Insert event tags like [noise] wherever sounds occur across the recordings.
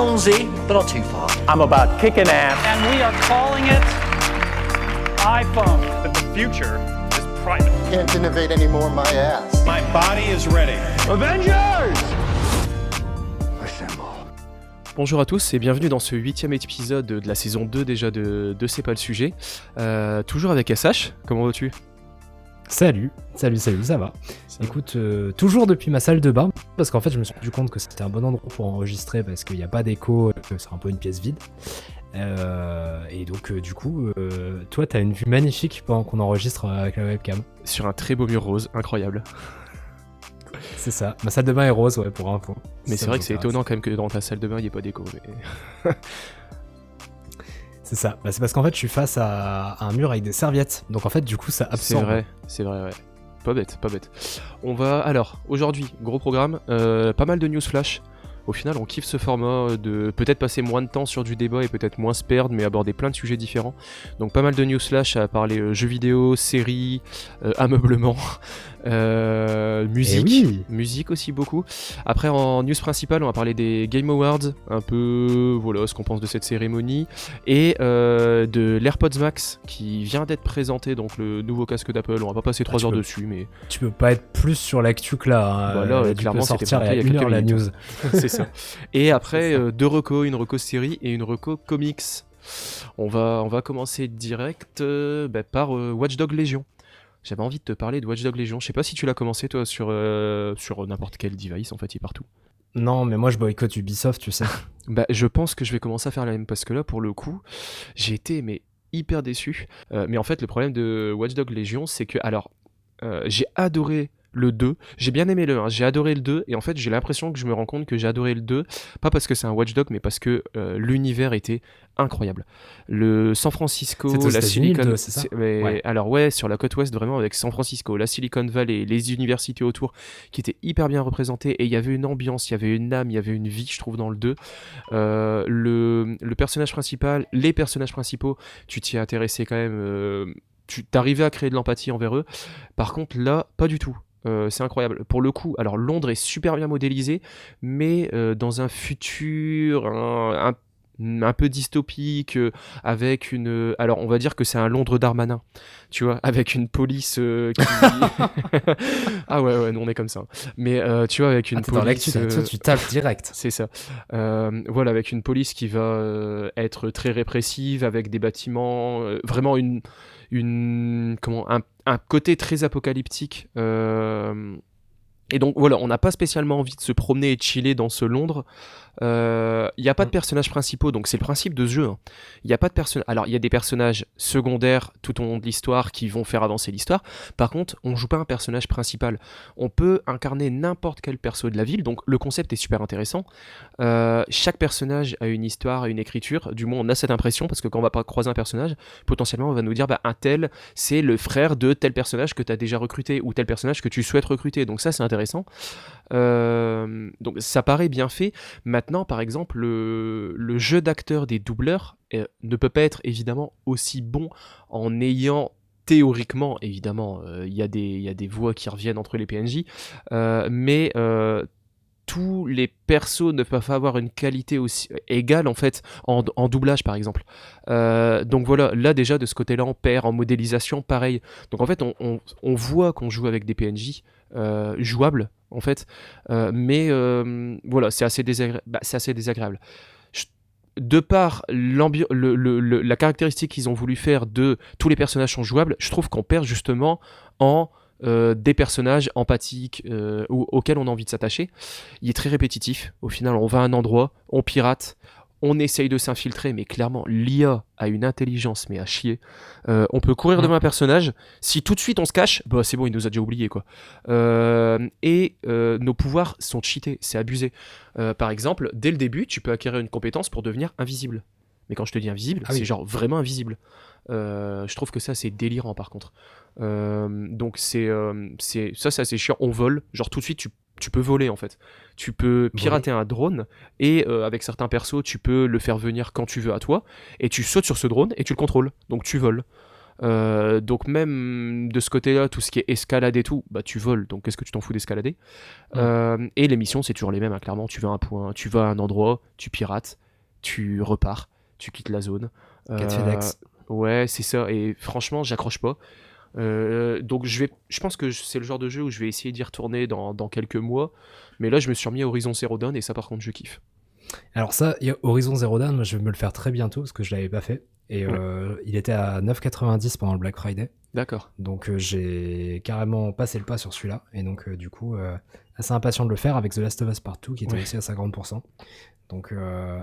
allons-y, but not too far. I'm about kicking ass. And we are calling it iPhone. That the future is private. Can't innovate anymore, my ass. My body is ready. Avengers! Assemble. Bonjour à tous et bienvenue dans ce huitième épisode de la saison 2 déjà de, de C'est pas le sujet. Euh, toujours avec SH, comment vas-tu? Salut, salut, salut, ça va. Écoute, euh, toujours depuis ma salle de bain, parce qu'en fait, je me suis rendu compte que c'était un bon endroit pour enregistrer parce qu'il n'y a pas d'écho, que c'est un peu une pièce vide. Euh, et donc, euh, du coup, toi, t'as une vue magnifique pendant qu'on enregistre avec la webcam. Sur un très beau mur rose, incroyable. C'est ça. Ma salle de bain est rose, ouais, pour info. Mais Ça c'est vrai que c'est étonnant quand même que dans ta salle de bain il n'y ait pas d'écho. Mais... [laughs] C'est ça. Bah, c'est parce qu'en fait, je suis face à un mur avec des serviettes. Donc, en fait, du coup, ça C'est absorbe. vrai, c'est vrai, ouais. Pas bête, pas bête. On va alors aujourd'hui, gros programme, euh, pas mal de news flash. Au final, on kiffe ce format euh, de peut-être passer moins de temps sur du débat et peut-être moins se perdre, mais aborder plein de sujets différents. Donc pas mal de news flash à parler euh, jeux vidéo, séries, euh, ameublement, euh, musique, Eh oui. musique aussi beaucoup. Après en news principale, on va parler des Game Awards, un peu voilà ce qu'on pense de cette cérémonie et euh, de l'AirPods Max qui vient d'être présenté, donc le nouveau casque d'Apple. On va pas passer 3 tu heures peux- dessus, mais Tu peux pas être plus sur l'actu que là. hein. Bah là, Euh, clairement, c'était sortir il y a une heure la news. [laughs] [laughs] c'est ça. Et après ça. deux recos, une reco série et une reco comics. On va on va commencer direct bah, par euh, Watch Dog Légion. J'avais envie de te parler de Watch Dog Légion. Je sais pas si tu l'as commencé toi sur euh, sur n'importe quel device en fait, il est partout. Non, mais moi, je boycotte Ubisoft, tu sais. [laughs] Bah, je pense que je vais commencer à faire la même parce que là, pour le coup, j'ai été mais hyper déçu. Euh, mais en fait, le problème de Watch Dogs Legion, c'est que alors euh, j'ai adoré le 2, j'ai bien aimé le 1, j'ai adoré le 2, et en fait j'ai l'impression que je me rends compte que j'ai adoré le 2, pas parce que c'est un Watch Dog, mais parce que euh, l'univers était incroyable. Le San Francisco, la Silicon... 2, c'est ça? Mais- Ouais. Alors ouais, sur la côte ouest, vraiment avec San Francisco, la Silicon Valley, les universités autour, qui étaient hyper bien représentées, et il y avait une ambiance, il y avait une âme, il y avait une vie, je trouve, dans le 2. Euh, le, le personnage principal, les personnages principaux, tu t'y es intéressé quand même, euh, tu t'arrivais à créer de l'empathie envers eux. Par contre, là, pas du tout. Euh, c'est incroyable. Pour le coup, alors Londres est super bien modélisé, mais euh, dans un futur un, un- un peu dystopique, euh, avec une. Alors, on va dire que c'est un Londres d'Armanin, tu vois, avec une police qui. [laughs] [laughs] ah ouais, ouais, nous on est comme ça. Mais tu vois, avec une Ah, dans l'actu, police. toi, euh, tu tapes direct. [laughs] c'est ça. Voilà, avec une police qui va être très répressive, avec des bâtiments, vraiment une, une, comment, un, un côté très apocalyptique. euh, et donc voilà, on n'a pas spécialement envie de se promener et de chiller dans ce Londres. Euh, Il n'y a pas de Mm. personnages principaux, donc c'est le principe de ce jeu. hein. Il n'y a pas de personnages. Alors il y a des personnages secondaires tout au long de l'histoire qui vont faire avancer l'histoire. Par contre, on joue pas un personnage principal. On peut incarner n'importe quel perso de la ville, donc le concept est super intéressant. Euh, chaque personnage a une histoire, une écriture. Du moins, on a cette impression parce que quand on va croiser un personnage, potentiellement, on va nous dire bah, un tel, c'est le frère de tel personnage que tu as déjà recruté ou tel personnage que tu souhaites recruter. Donc, ça, c'est intéressant. Euh, donc, ça paraît bien fait. Maintenant, par exemple, le, jeu d'acteur des doubleurs euh, ne peut pas être évidemment aussi bon en ayant théoriquement, évidemment, euh, il y, a des- voix qui reviennent entre les PNJ, euh, mais tous les persos ne peuvent pas avoir une qualité aussi égale en fait en, doublage par exemple. Donc voilà, là déjà de ce côté-là on perd en modélisation pareil. Donc en fait on, voit qu'on joue avec des PNJ jouables en fait, Euh, mais euh, voilà c'est assez, bah, désagréable. Je- De par la caractéristique qu'ils ont voulu faire de tous les personnages sont jouables, je trouve qu'on perd justement en euh, des personnages empathiques auxquels on a envie de s'attacher. Il est très répétitif. Au final, on va à un endroit, on pirate, on essaye de s'infiltrer, mais clairement, l'IA a une intelligence, mais à chier. Euh, on peut courir Mhm. devant un personnage. Si tout de suite on se cache, bah c'est bon, il nous a déjà oublié quoi. Euh, et euh, nos pouvoirs sont cheatés, c'est abusé. Par exemple, dès le début, tu peux acquérir une compétence pour devenir invisible. Mais quand je te dis invisible, Ah oui. c'est genre vraiment invisible. Je trouve que ça c'est délirant par contre. Donc c'est c'est ça c'est assez chiant. On vole, genre tout de suite tu, tu peux voler en fait. Tu peux pirater un drone et euh, avec certains persos tu peux le faire venir quand tu veux à toi et tu sautes sur ce drone et tu le contrôles. Donc tu voles. Euh, donc même de ce côté-là, tout ce qui est escalade et tout, bah tu voles, donc qu'est-ce que tu t'en fous d'escalader? Euh, Et les missions, c'est toujours les mêmes, hein, clairement. Tu vas à un point, tu vas à un endroit, tu pirates, tu repars, tu quittes la zone. Euh. Ouais, c'est ça. Et franchement, j'accroche pas. Euh, donc je vais, je pense que c'est le genre de jeu où je vais essayer d'y retourner dans, dans quelques mois. Mais là, je me suis remis à Horizon Zero Dawn et ça, par contre, je kiffe. Alors ça, Horizon Zero Dawn, moi je vais me le faire très bientôt parce que je l'avais pas fait. Et euh, il était à 9,90 pendant le Black Friday. D'accord. Donc euh, j'ai carrément passé le pas sur celui-là. Et donc euh, du coup, assez impatient de le faire avec The Last of Us Part 2 qui était Ouais. aussi à 50%. Donc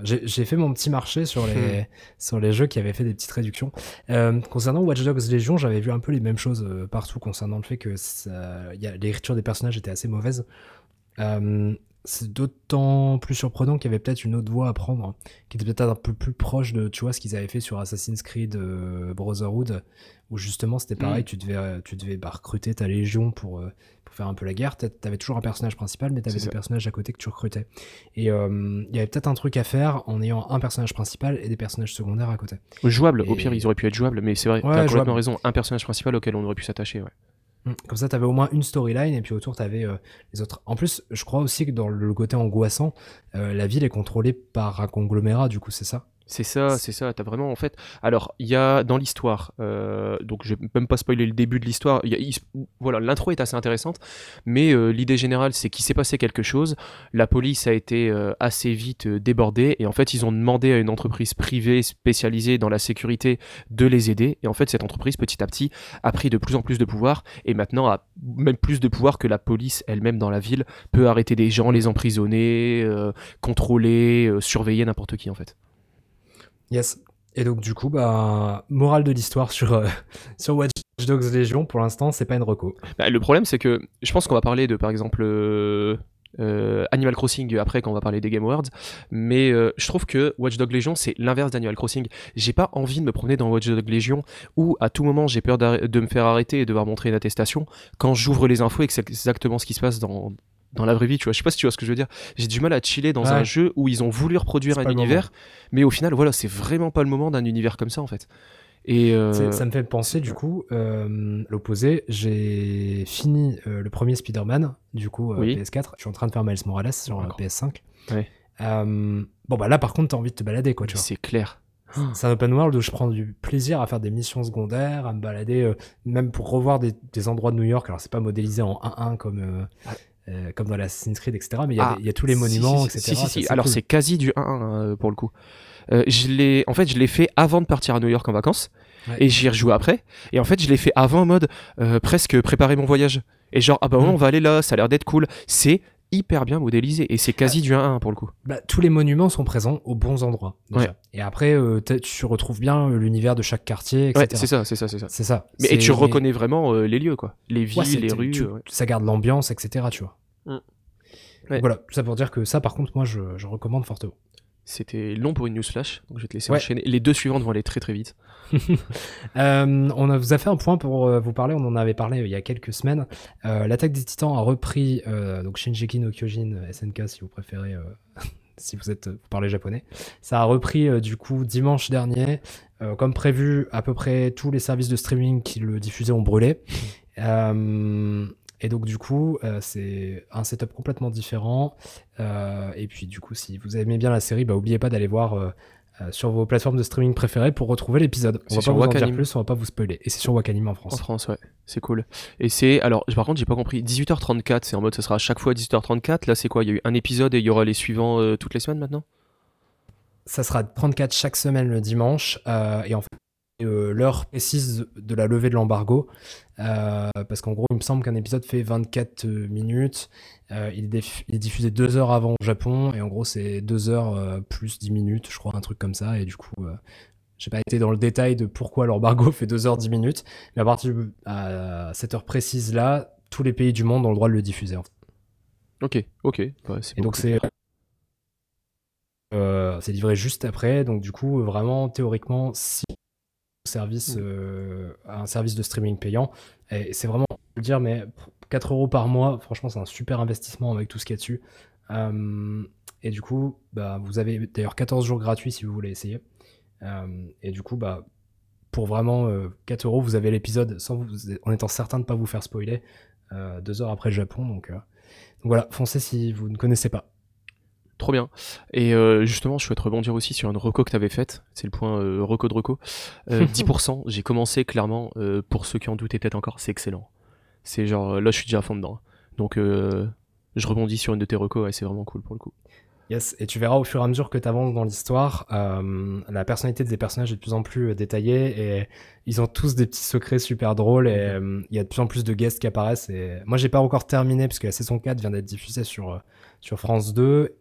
j'ai fait mon petit marché sur Hmm. les, sur les jeux qui avaient fait des petites réductions. Concernant Watch Dogs Legion, j'avais vu un peu les mêmes choses partout concernant le fait que l'écriture des personnages était assez mauvaise. Euh, c'est d'autant plus surprenant qu'il y avait peut-être une autre voie à prendre, qui était peut-être un peu plus proche de, tu vois, ce qu'ils avaient fait sur Assassin's Creed euh, Brotherhood, où justement c'était pareil, Mm. tu devais, euh, tu devais bah, recruter ta légion pour, euh, pour faire un peu la guerre. T'a- T'avais toujours un personnage principal, mais t'avais des ça. personnages à côté que tu recrutais. Et euh, il y avait peut-être un truc à faire en ayant un personnage principal et des personnages secondaires à côté. Jouable, au pire, ils auraient pu être jouables, mais c'est vrai, Ouais, t'as complètement raison. Un personnage principal auquel on aurait pu s'attacher, ouais. Mm. Comme ça, t'avais au moins une storyline et puis autour, t'avais euh, les autres. En plus, je crois aussi que dans le côté angoissant, euh, la ville est contrôlée par un conglomérat, du coup, c'est ça? C'est ça, c'est ça. T'as vraiment en fait. Alors, il y a dans l'histoire, euh, donc je vais même pas spoiler le début de l'histoire. voilà, l'intro est assez intéressante, mais euh, l'idée générale, c'est qu'il s'est passé quelque chose. La police a été euh, assez vite débordée et en fait, ils ont demandé à une entreprise privée spécialisée dans la sécurité de les aider. Et en fait, cette entreprise, petit à petit, a pris de plus en plus de pouvoir et maintenant a même plus de pouvoir que la police elle-même dans la ville peut arrêter des gens, les emprisonner, contrôler, surveiller n'importe qui en fait. Yes. Et donc, du coup, bah, morale de l'histoire sur, euh, [laughs] sur Watch Dogs Legion, pour l'instant, c'est pas une reco. Bah, le problème, c'est que je pense qu'on va parler de, par exemple, euh, euh, Animal Crossing après quand on va parler des Game Awards, mais je trouve que Watch Dogs Legion, c'est l'inverse d'Animal Crossing. J'ai pas envie de me promener dans Watch Dogs Legion où à tout moment j'ai peur de me faire arrêter et devoir montrer une attestation quand j'ouvre les infos et que c'est exactement ce qui se passe dans. Dans la vraie vie, tu vois, je sais pas si tu vois ce que je veux dire. J'ai du mal à chiller dans Ouais. un jeu où ils ont voulu reproduire un univers, mais au final, voilà, c'est vraiment pas le moment d'un univers comme ça en fait. Et euh, Ça me fait penser, du coup, euh, l'opposé. J'ai fini euh, le premier Spider-Man, du coup, euh, Oui. PS4. Je suis en train de faire Miles Morales sur euh, D'accord. PS5. Ouais. Euh, bon, bah là, par contre, t'as envie de te balader, quoi, tu vois. c'est clair. C'est un open world où je prends du plaisir à faire des missions secondaires, à me balader, euh, même pour revoir des, des endroits de New York. Alors, c'est pas modélisé en 1-1 comme, euh, euh, comme dans l'Assassin's Creed, etc. Mais il y, a Ah, il y a tous les monuments, si, etc. Si, si, si. Alors cool. c'est quasi du 1 euh, pour le coup. Euh, je l'ai, en fait, je l'ai fait avant de partir à New York en vacances Ouais. et j'y ai rejoué après. Et en fait, je l'ai fait avant en mode euh, presque préparer mon voyage. Et genre ah bah ouais, Mm. on va aller là, ça a l'air d'être cool. C'est hyper bien modélisé et c'est quasi du 1 pour le coup. Bah, tous les monuments sont présents aux bons endroits. déjà. Ouais. Et après, euh, tu retrouves bien euh, l'univers de chaque quartier, etc. Ouais, c'est ça, c'est ça, c'est ça. C'est ça. Mais et tu reconnais vraiment euh, les lieux quoi, les villes, Ouais, les rues. tu- ouais. Ça garde l'ambiance, etc. Tu vois. Mm. Ouais. Voilà, ça pour dire que ça, par contre, moi, je, je recommande fortement. C'était long pour une news flash, donc je vais te laisser Ouais. enchaîner. Les deux suivantes vont aller très très vite. [laughs] Euh, on a, vous a fait un point pour euh, vous parler, on en avait parlé euh, il y a quelques semaines. L'attaque des titans a repris, donc Shinjeki no Kyojin, SNK si vous préférez, [laughs] si vous, êtes, vous parlez japonais. Ça a repris du coup dimanche dernier. Comme prévu, à peu près tous les services de streaming qui le diffusaient ont brûlé. Et donc du coup, euh, c'est un setup complètement différent. Euh, et puis du coup, si vous aimez bien la série, bah, oubliez pas d'aller voir euh, sur vos plateformes de streaming préférées pour retrouver l'épisode. On va sur pas vous en dire Wakanim. plus, on va pas vous spoiler. Et c'est sur Wakanim en En France. France, ouais, c'est cool. Et c'est alors, par contre, j'ai pas compris. 18h34, c'est en mode, ça sera à chaque fois 18h34. Là, c'est quoi? Il y a eu un épisode et il y aura les suivants toutes les semaines maintenant? Ça sera 34 chaque semaine le dimanche. euh, et en fait, l'heure précise de la levée de l'embargo. euh, parce qu'en gros, il me semble qu'un épisode fait 24 minutes. Euh, il, est déf- il est diffusé deux heures avant au Japon. Et en gros, c'est deux heures euh, plus 10 minutes, je crois, un truc comme ça. Et du coup, euh, j'ai pas été dans le détail de pourquoi l'embargo [laughs] fait 2 heures 10 minutes. Mais à partir de à cette heure précise là, tous les pays du monde ont le droit de le diffuser. En fait. Ok, ok. Ouais, Et donc c'est euh, c'est livré juste après. Donc du coup, vraiment théoriquement, si service Mm. euh, un service de streaming payant, et c'est vraiment le dire, mais 4 euros par mois, franchement, c'est un super investissement avec tout ce qu'il y a dessus. Euh, et du coup, bah, vous avez d'ailleurs 14 jours gratuits si vous voulez essayer. Euh, et du coup, bah pour vraiment euh, 4 euros, vous avez l'épisode sans vous, en étant certain de ne pas vous faire spoiler deux heures après le Japon. Donc, donc voilà, foncez si vous ne connaissez pas. Trop bien. Et euh, justement, je souhaite rebondir aussi sur une reco que tu avais faite. C'est le point euh, reco de reco. Euh, [laughs] 10%, j'ai commencé clairement, euh, pour ceux qui en doutaient peut-être encore, c'est excellent. C'est genre, là je suis déjà à fond dedans. Donc euh, je rebondis sur une de tes recos et c'est vraiment cool pour le coup. Yes, et tu verras au fur et à mesure que tu avances dans l'histoire, euh, la personnalité des personnages est de plus en plus euh, détaillée et ils ont tous des petits secrets super drôles et euh, il y a de plus en plus de guests qui apparaissent. Et moi, j'ai pas encore terminé parce que la saison 4 vient d'être diffusée sur, euh, sur France 2.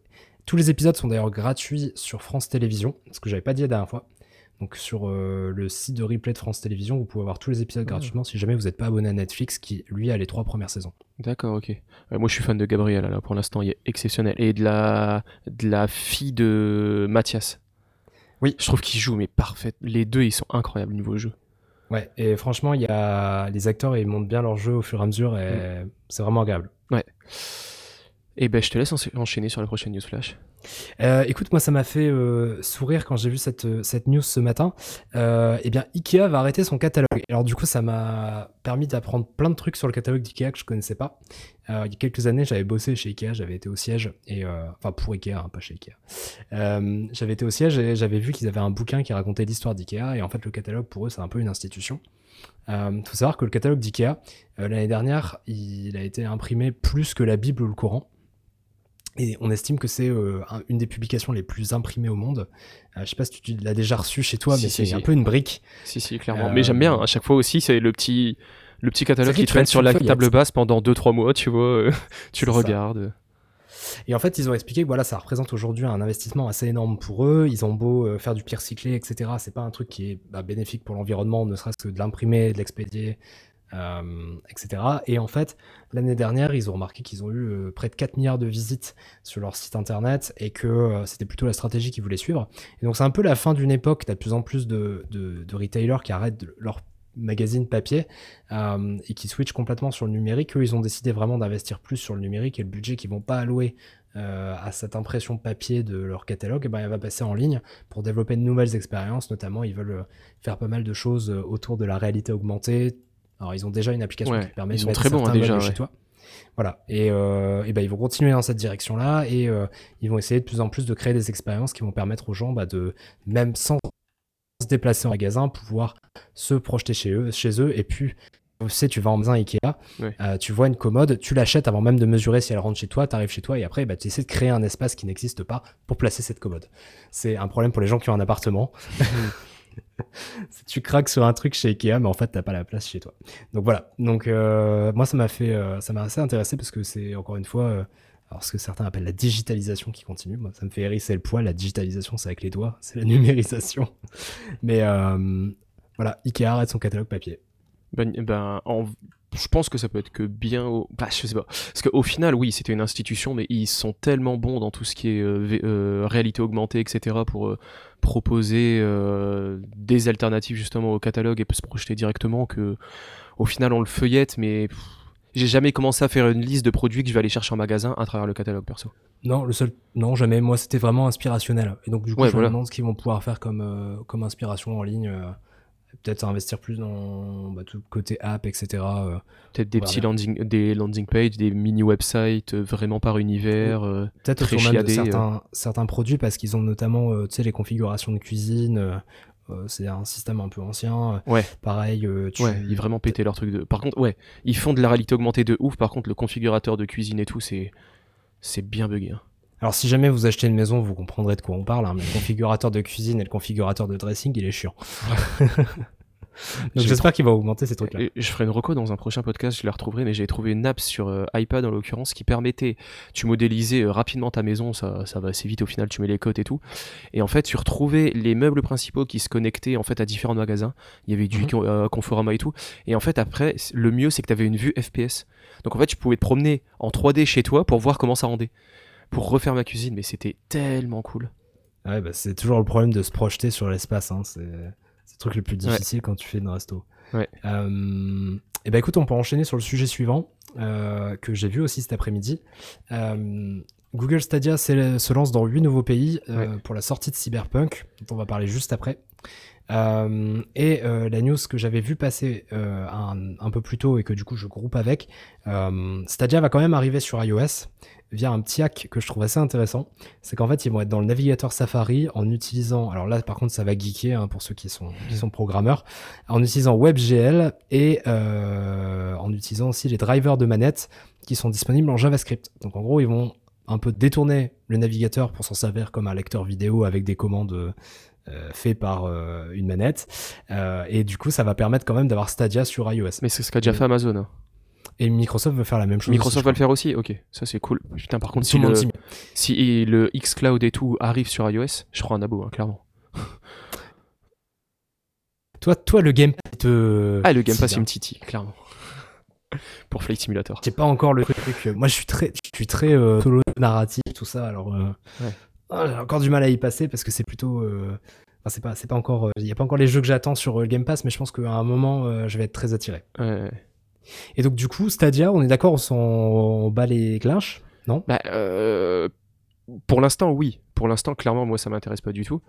Tous les épisodes sont d'ailleurs gratuits sur France Télévisions, ce que j'avais pas dit la dernière fois. Donc sur euh, le site de replay de France Télévisions, vous pouvez avoir tous les épisodes gratuitement si jamais vous n'êtes pas abonné à Netflix qui lui a les trois premières saisons. D'accord, ok. Euh, moi je suis fan de Gabriel là, pour l'instant, il est exceptionnel. Et de la, de la fille de Mathias. Oui. Je trouve qu'ils jouent, mais parfait. Les deux, ils sont incroyables niveau jeu. Ouais, et franchement, il y a les acteurs, ils montent bien leur jeu au fur et à mesure et c'est vraiment agréable. Et ben je te laisse encha- enchaîner sur la prochaine news flash. Euh, écoute, moi, ça m'a fait euh, sourire quand j'ai vu cette, euh, cette news ce matin. Euh, eh bien, Ikea va arrêter son catalogue. Alors, du coup, ça m'a permis d'apprendre plein de trucs sur le catalogue d'Ikea que je connaissais pas. Il y a quelques années, j'avais bossé chez Ikea, j'avais été au siège, et enfin pour Ikea, hein, pas chez Ikea. J'avais été au siège et j'avais vu qu'ils avaient un bouquin qui racontait l'histoire d'Ikea, et en fait, le catalogue pour eux, c'est un peu une institution. Euh, faut savoir que le catalogue d'Ikea, l'année dernière, il a été imprimé plus que la Bible ou le Coran. Et on estime que c'est euh, un- une des publications les plus imprimées au monde. Euh, je sais pas si tu l'as déjà reçu chez toi, Si, mais si, c'est si. un peu une brique. Si, si, clairement. Euh, Mais j'aime bien, à chaque fois aussi, c'est le petit, le petit catalogue qui traîne sur la table basse pendant 2-3 mois, tu vois. euh, [laughs] tu le ça. regardes. Et en fait, ils ont expliqué que voilà, ça représente aujourd'hui un investissement assez énorme pour eux. Ils ont beau faire du pire recyclé, etc. C'est pas un truc qui est bah, bénéfique pour l'environnement, ne serait-ce que de l'imprimer, de l'expédier, euh, etc. Et en fait, l'année dernière, ils ont remarqué qu'ils ont eu euh, près de 4 milliards de visites sur leur site internet et que euh, c'était plutôt la stratégie qu'ils voulaient suivre. Et donc, c'est un peu la fin d'une époque. T'as de plus en plus de, de, retailers qui arrêtent leur magazine papier et qui switchent complètement sur le numérique. Eux, ils ont décidé vraiment d'investir plus sur le numérique et le budget qu'ils vont pas allouer à cette impression papier de leur catalogue, eh ben, elle va passer en ligne pour développer de nouvelles expériences. Notamment, ils veulent faire pas mal de choses autour de la réalité augmentée. Alors, ils ont déjà une application Ouais, qui permet ils de sont mettre très bons, hein, déjà, ouais. chez toi. Voilà. Et, euh, et ben, ils vont continuer dans cette direction-là et euh, ils vont essayer de plus en plus de créer des expériences qui vont permettre aux gens bah, de, même sans se déplacer en magasin, pouvoir se projeter chez eux, chez eux et puis tu sais, tu vas en magasin Ikea, euh, tu vois une commode, tu l'achètes avant même de mesurer si elle rentre chez toi, tu arrives chez toi et après bah, tu essaies de créer un espace qui n'existe pas pour placer cette commode. C'est un problème pour les gens qui ont un appartement. [laughs] Si tu craques sur un truc chez Ikea, mais en fait t'as pas la place chez toi. Donc voilà. Donc euh, moi ça m'a fait, euh, ça m'a assez intéressé parce que c'est encore une fois, euh, alors ce que certains appellent la digitalisation qui continue. Moi ça me fait hérisser le poil. La digitalisation c'est avec les doigts, c'est la [laughs] numérisation. Mais voilà, Ikea arrête son catalogue papier. Ben, ben, en- je pense que ça peut être que bien. Au... Bah, je sais pas. Parce qu'au final, oui, c'était une institution, mais ils sont tellement bons dans tout ce qui est euh, euh, réalité augmentée, etc., pour euh, proposer euh, des alternatives justement au catalogue et peut se projeter directement que, au final, on le feuillette, mais j'ai jamais commencé à faire une liste de produits que je vais aller chercher en magasin à travers le catalogue perso. Non, le seul, non jamais. Moi c'était vraiment inspirationnel. Et donc du coup Ouais, je voilà. me demande ce qu'ils vont pouvoir faire comme euh, comme inspiration en ligne. euh, Peut-être investir plus dans bah, tout le côté app, etc. euh, Peut-être des petits bien. landing, des landing pages, des mini websites euh, vraiment par univers. euh, Peut-être Très autour même de chiadé, certains, certains produits parce qu'ils ont notamment les configurations de cuisine. c'est un système un peu ancien. Ouais. Pareil, tu... Ouais, ils vraiment pété leur truc de. Par contre, ouais, ils font de la réalité augmentée de ouf. Par contre, le configurateur de cuisine et tout, c'est c'est bien bugué. hein. Alors si jamais vous achetez une maison, vous comprendrez de quoi on parle. hein, mais le configurateur de cuisine et le configurateur de dressing, il est chiant. [laughs] Donc j'espère qu'il va augmenter ces trucs-là. Je ferai une reco dans un prochain podcast, je la retrouverai, mais j'ai trouvé une app sur euh, iPad en l'occurrence qui permettait, tu modélisais euh, rapidement ta maison, ça, ça va assez vite au final, tu mets les cotes et tout. Et en fait, tu retrouvais les meubles principaux qui se connectaient en fait à différents magasins. Il y avait du euh, Conforama et tout. Et en fait, après, le mieux c'est que tu avais une vue FPS. Donc en fait, tu pouvais te promener en 3D chez toi pour voir comment ça rendait. Pour refaire ma cuisine, mais c'était tellement cool. Ouais, bah, c'est toujours le problème de se projeter sur l'espace. Hein. C'est le truc le plus difficile quand tu fais une resto. Ouais. Euh, et ben écoute, on peut enchaîner sur le sujet suivant euh, que j'ai vu aussi cet après-midi. Euh, Google Stadia se lance dans 8 nouveaux pays Ouais. pour la sortie de Cyberpunk, dont on va parler juste après. Euh, et euh, la news que j'avais vu passer euh, un, peu plus tôt et que du coup je groupe avec, Stadia va quand même arriver sur iOS via un petit hack que je trouve assez intéressant. C'est qu'en fait ils vont être dans le navigateur Safari en utilisant, alors là par contre ça va geeker hein, pour ceux qui sont, qui sont programmeurs, en utilisant WebGL et en utilisant aussi les drivers de manette qui sont disponibles en JavaScript. Donc en gros ils vont un peu détourner le navigateur pour s'en servir comme un lecteur vidéo avec des commandes euh, faites par euh, une manette. Euh, et du coup, ça va permettre quand même d'avoir Stadia sur iOS. Mais c'est ce qu'a déjà fait Amazon. hein. Et Microsoft veut faire la même chose. Microsoft aussi, va le faire aussi Ok, ça c'est cool. Putain, par crois. contre, si le si le xCloud et tout arrive sur iOS, je prends un abo, hein, clairement. [laughs] Toi, toi, le Game Pass te. Ah, le Game Pass, il me titille, clairement. [laughs] Pour Flight Simulator. J'ai pas encore le truc. Moi, je suis très, je suis très euh, solo narratif, tout ça. Alors, euh, Ouais. Ah, j'ai encore du mal à y passer parce que c'est plutôt. euh, Enfin, c'est pas, c'est pas encore. Il y a pas encore les jeux que j'attends sur euh, le Game Pass, mais je pense qu'à un moment, euh, je vais être très attiré. Ouais. Et donc, du coup, Stadia, on est d'accord, on s'en bat les clinches Non? Bah, euh, pour l'instant, oui. Pour l'instant, clairement, moi, ça m'intéresse pas du tout.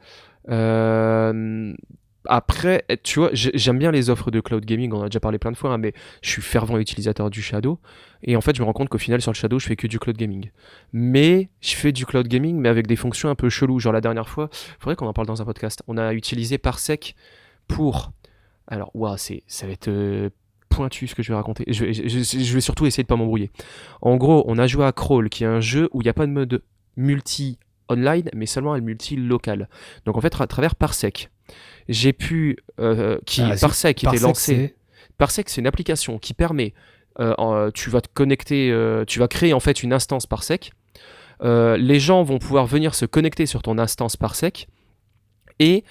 Après, tu vois, j'ai- j'aime bien les offres de cloud gaming, on en a déjà parlé plein de fois, hein, mais je suis fervent utilisateur du Shadow. Et en fait, je me rends compte qu'au final, sur le Shadow, je fais que du cloud gaming. Mais je fais du cloud gaming, mais avec des fonctions un peu cheloues. Genre la dernière fois, faudrait qu'on en parle dans un podcast. On a utilisé Parsec pour. Alors, waouh, ça va être euh, pointu ce que je vais raconter. Je vais surtout essayer de pas m'embrouiller. En gros, on a joué à Crawl, qui est un jeu où il n'y a pas de mode multi online, mais seulement un multi local. Donc en fait, à travers Parsec, j'ai pu, euh, qui Ah, Parsec qui était lancé. Parsec, c'est une application qui permet, euh, tu vas te connecter, euh, tu vas créer en fait une instance Parsec. Les gens vont pouvoir venir se connecter sur ton instance Parsec et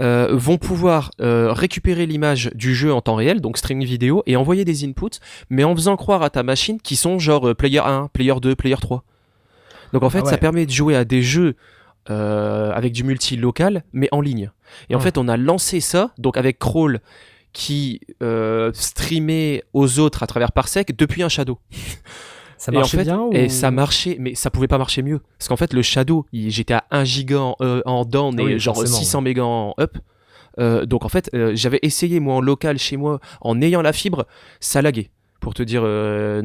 euh, vont pouvoir euh, récupérer l'image du jeu en temps réel, donc streaming vidéo, et envoyer des inputs, mais en faisant croire à ta machine qui sont genre euh, player 1, player 2, player 3. Donc en fait, Ah ouais. ça permet de jouer à des jeux euh, avec du multi-local, mais en ligne. Et en Ouais. fait, on a lancé ça, donc avec Crawl, qui euh, streamait aux autres à travers Parsec depuis un Shadow. [laughs] Ça Et en marchait fait- bien ou... Et ça marchait, mais ça pouvait pas marcher mieux. Parce qu'en fait, le Shadow, j'étais à 1 giga en, euh, en down et genre forcément, 600 mégas en up. Euh, donc en fait, euh, j'avais essayé moi en local chez moi, en ayant la fibre, ça laguait. Pour te dire euh,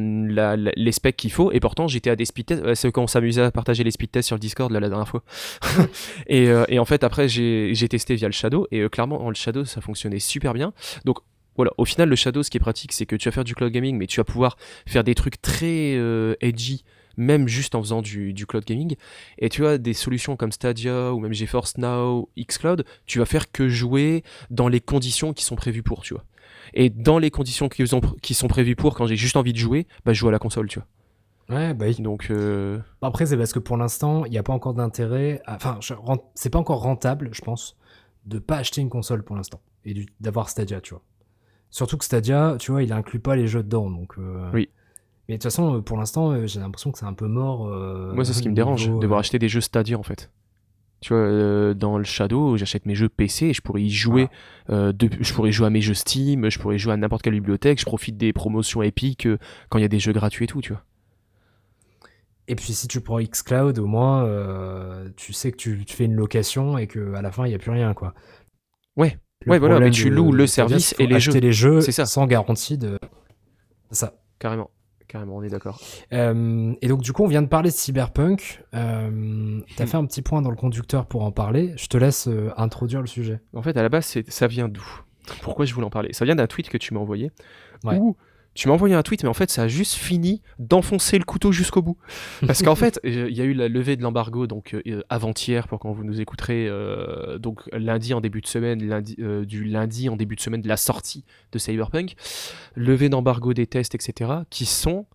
les specs qu'il faut, et pourtant j'étais à des speed tests. euh, C'est quand on s'amusait à partager les speed tests sur le Discord la dernière fois. [laughs] et, euh, et en fait, après, j'ai testé via le Shadow, et clairement, en le Shadow, ça fonctionnait super bien. Donc voilà, au final, le Shadow, ce qui est pratique, c'est que tu vas faire du cloud gaming, mais tu vas pouvoir faire des trucs très edgy, même juste en faisant du, du cloud gaming. Et tu as des solutions comme Stadia ou même GeForce Now, Xcloud, tu vas faire que jouer dans les conditions qui sont prévues pour, tu vois. Et dans les conditions qui, ont- qui sont prévues pour, quand j'ai juste envie de jouer, bah, je joue à la console, tu vois. Ouais, bah oui. Donc, euh, Après, c'est parce que pour l'instant, il n'y a pas encore d'intérêt. à- Enfin, je- c'est pas encore rentable, je pense, de pas acheter une console pour l'instant et d'avoir Stadia, tu vois. Surtout que Stadia, tu vois, il inclut pas les jeux dedans, donc. euh, Oui. Mais de toute façon, euh, pour l'instant, j'ai l'impression que c'est un peu mort. euh, moi, c'est ce qui me dérange, devoir acheter des jeux Stadia, en fait. Tu vois, euh, dans le Shadow, j'achète mes jeux PC et je pourrais y jouer. euh, de- je pourrais jouer à mes jeux Steam, je pourrais jouer à n'importe quelle bibliothèque, je profite des promotions épiques euh, quand il y a des jeux gratuits et tout, tu vois. Et puis si tu prends Xcloud, au moins, tu sais que tu, tu fais une location et que à la fin, il n'y a plus rien, quoi. Ouais. Le Ouais, voilà, mais tu loues le service et les jeux. les jeux C'est ça. sans garantie de. Ça. Carrément. Carrément, on est d'accord. Euh, et donc du coup, on vient de parler de Cyberpunk. Euh, T'as Hmm. fait un petit point dans le conducteur pour en parler. Je te laisse euh, introduire le sujet. En fait, à la base, ça vient d'où? Pourquoi je voulais en parler? Ça vient d'un tweet que tu m'as envoyé. Ouais. Où tu m'as envoyé un tweet, mais en fait, ça a juste fini d'enfoncer le couteau jusqu'au bout. Parce qu'en [laughs] fait, euh, il y a eu la levée de l'embargo donc euh, avant-hier pour quand vous nous écouterez, euh, donc lundi en début de semaine, lundi, euh, du lundi en début de semaine de la sortie de Cyberpunk, levée d'embargo des tests, etc. qui sont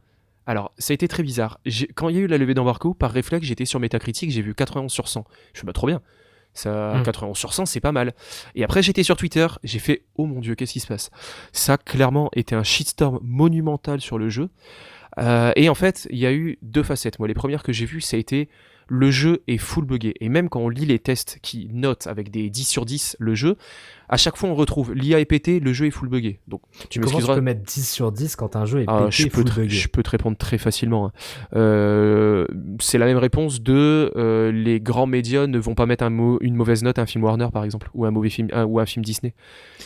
alors, ça a été très bizarre. Quand il y a eu la levée d'embargo, par réflexe, j'étais sur Metacritic, j'ai vu 91 sur 100. Je fais bah trop bien. Ça, Mm. 91 sur 100, c'est pas mal. Et après, j'étais sur Twitter, j'ai fait oh mon dieu, qu'est-ce qui se passe? Ça clairement été un shitstorm monumental sur le jeu. Euh, et en fait, il y a eu deux facettes. Moi, les premières que j'ai vues, ça a été le jeu est full buggé. Et même quand on lit les tests qui notent avec des 10 sur 10 le jeu, à chaque fois on retrouve l'IA est pété, le jeu est full buggé. Donc tu Comment tu peux mettre 10 sur 10 quand un jeu est Ah, pété je, peux full buggé je peux te répondre très facilement. hein. Euh, c'est la même réponse de euh, les grands médias ne vont pas mettre un une mauvaise note à un film Warner par exemple ou un mauvais film un- ou un film Disney.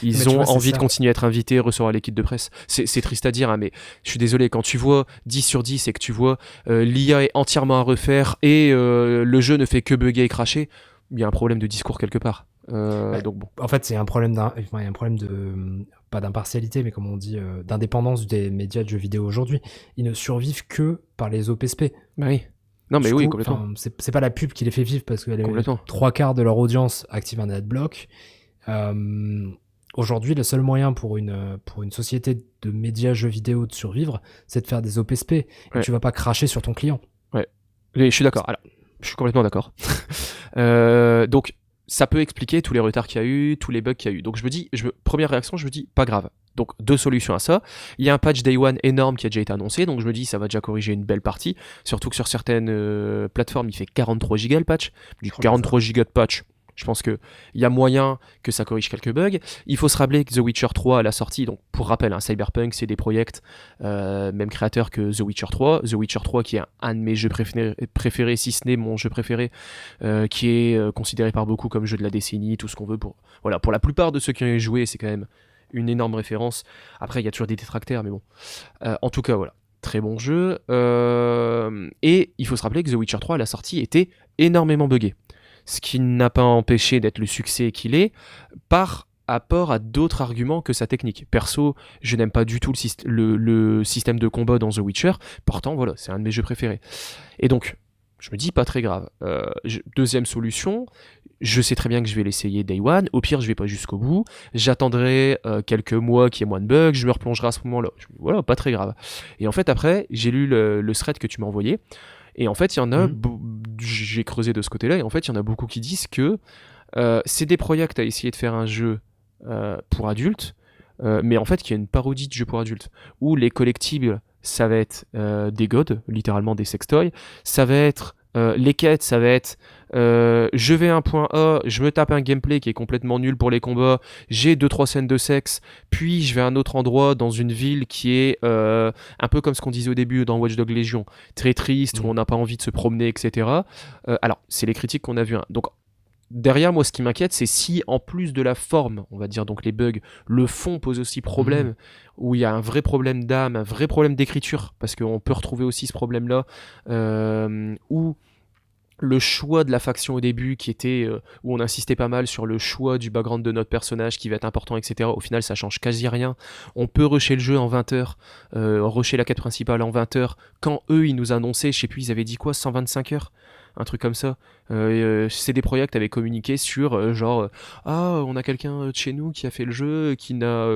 Ils Mais ont vois, envie de continuer à être invités, recevoir l'équipe de presse. C'est triste à dire, hein, mais je suis désolé quand tu vois 10 sur 10 et que tu vois euh, l'IA est entièrement à refaire et le jeu ne fait que bugger et cracher, il y a un problème de discours quelque part. Euh, Ouais. donc bon. En fait, c'est un problème d'un, enfin, un problème de pas d'impartialité, mais comme on dit, euh, d'indépendance des médias de jeux vidéo aujourd'hui. Ils ne survivent que par les OPSP. Bah oui. Non mais oui, complètement. C'est pas la pub qui les fait vivre parce que les trois quarts de leur audience active un adblock. Euh, Aujourd'hui, le seul moyen pour une, pour une société de médias jeux vidéo de survivre, c'est de faire des OPSP. Et Ouais. tu vas pas cracher sur ton client. Et je suis d'accord. Alors, je suis complètement d'accord. [laughs] Euh, donc, ça peut expliquer tous les retards qu'il y a eu, tous les bugs qu'il y a eu. Donc, je me dis, je première réaction, je me dis, pas grave. Donc, deux solutions à ça. Il y a un patch Day One énorme qui a déjà été annoncé, donc je me dis, ça va déjà corriger une belle partie. Surtout que sur certaines euh, plateformes, il fait 43 gigas le patch. Du 43 gigas de patch. Je pense qu'il y a moyen que ça corrige quelques bugs. Il faut se rappeler que The Witcher 3 à la sortie, donc pour rappel, hein, Cyberpunk, c'est des projets euh, même créateur que The Witcher 3. The Witcher 3 qui est un, de mes jeux préférés, si ce n'est mon jeu préféré, euh, qui est euh, considéré par beaucoup comme jeu de la décennie, tout ce qu'on veut. Pour, voilà, pour la plupart de ceux qui ont joué, c'est quand même une énorme référence. Après, il y a toujours des détracteurs, mais bon. Euh, en tout cas, voilà. Très bon jeu. Et il faut se rappeler que The Witcher 3 à la sortie était énormément buggé. Ce qui n'a pas empêché d'être le succès qu'il est par rapport à d'autres arguments que sa technique. Perso, je n'aime pas du tout le, syst- le- le système de combat dans The Witcher. Pourtant, voilà, c'est un de mes jeux préférés. Et donc, je me dis pas très grave. Euh, je- deuxième solution, je sais très bien que je vais l'essayer day one. Au pire, je vais pas jusqu'au bout. J'attendrai euh, quelques mois qu'il y ait moins de bugs. Je me replongerai à ce moment-là. Voilà, pas très grave. Et en fait, après, j'ai lu le, le thread que tu m'as envoyé. Et en fait, il y en a, Mhm. J'ai creusé de ce côté-là, et en fait, il y en a beaucoup qui disent que euh, c'est des projets à essayer de faire un jeu euh, pour adultes, euh, mais en fait, qu'il y a une parodie de jeu pour adultes, où les collectibles, ça va être euh, des gods, littéralement des sextoys, ça va être euh, les quêtes, ça va être euh, je vais à un point A, je me tape un gameplay qui est complètement nul pour les combats, j'ai deux trois scènes de sexe, puis je vais à un autre endroit dans une ville qui est euh, un peu comme ce qu'on disait au début dans Watch Dogs Legion, très triste, où Mm. on n'a pas envie de se promener, etc. Alors, c'est les critiques qu'on a vues. hein. Donc, derrière, moi, ce qui m'inquiète, c'est si, en plus de la forme, on va dire donc les bugs, le fond pose aussi problème, où il y a un vrai problème d'âme, un vrai problème d'écriture, parce qu'on peut retrouver aussi ce problème-là, euh, où le choix de la faction au début, qui était euh, où on insistait pas mal sur le choix du background de notre personnage qui va être important, etc. Au final, ça change quasi rien. On peut rusher le jeu en 20 heures, euh, rusher la quête principale en 20 heures. Quand eux, ils nous annonçaient, je sais plus, ils avaient dit quoi, 125 heures? Un truc comme ça. Euh, euh, CD Projekt avait communiqué sur euh, genre euh, ah on a quelqu'un de chez nous qui a fait le jeu qui n'a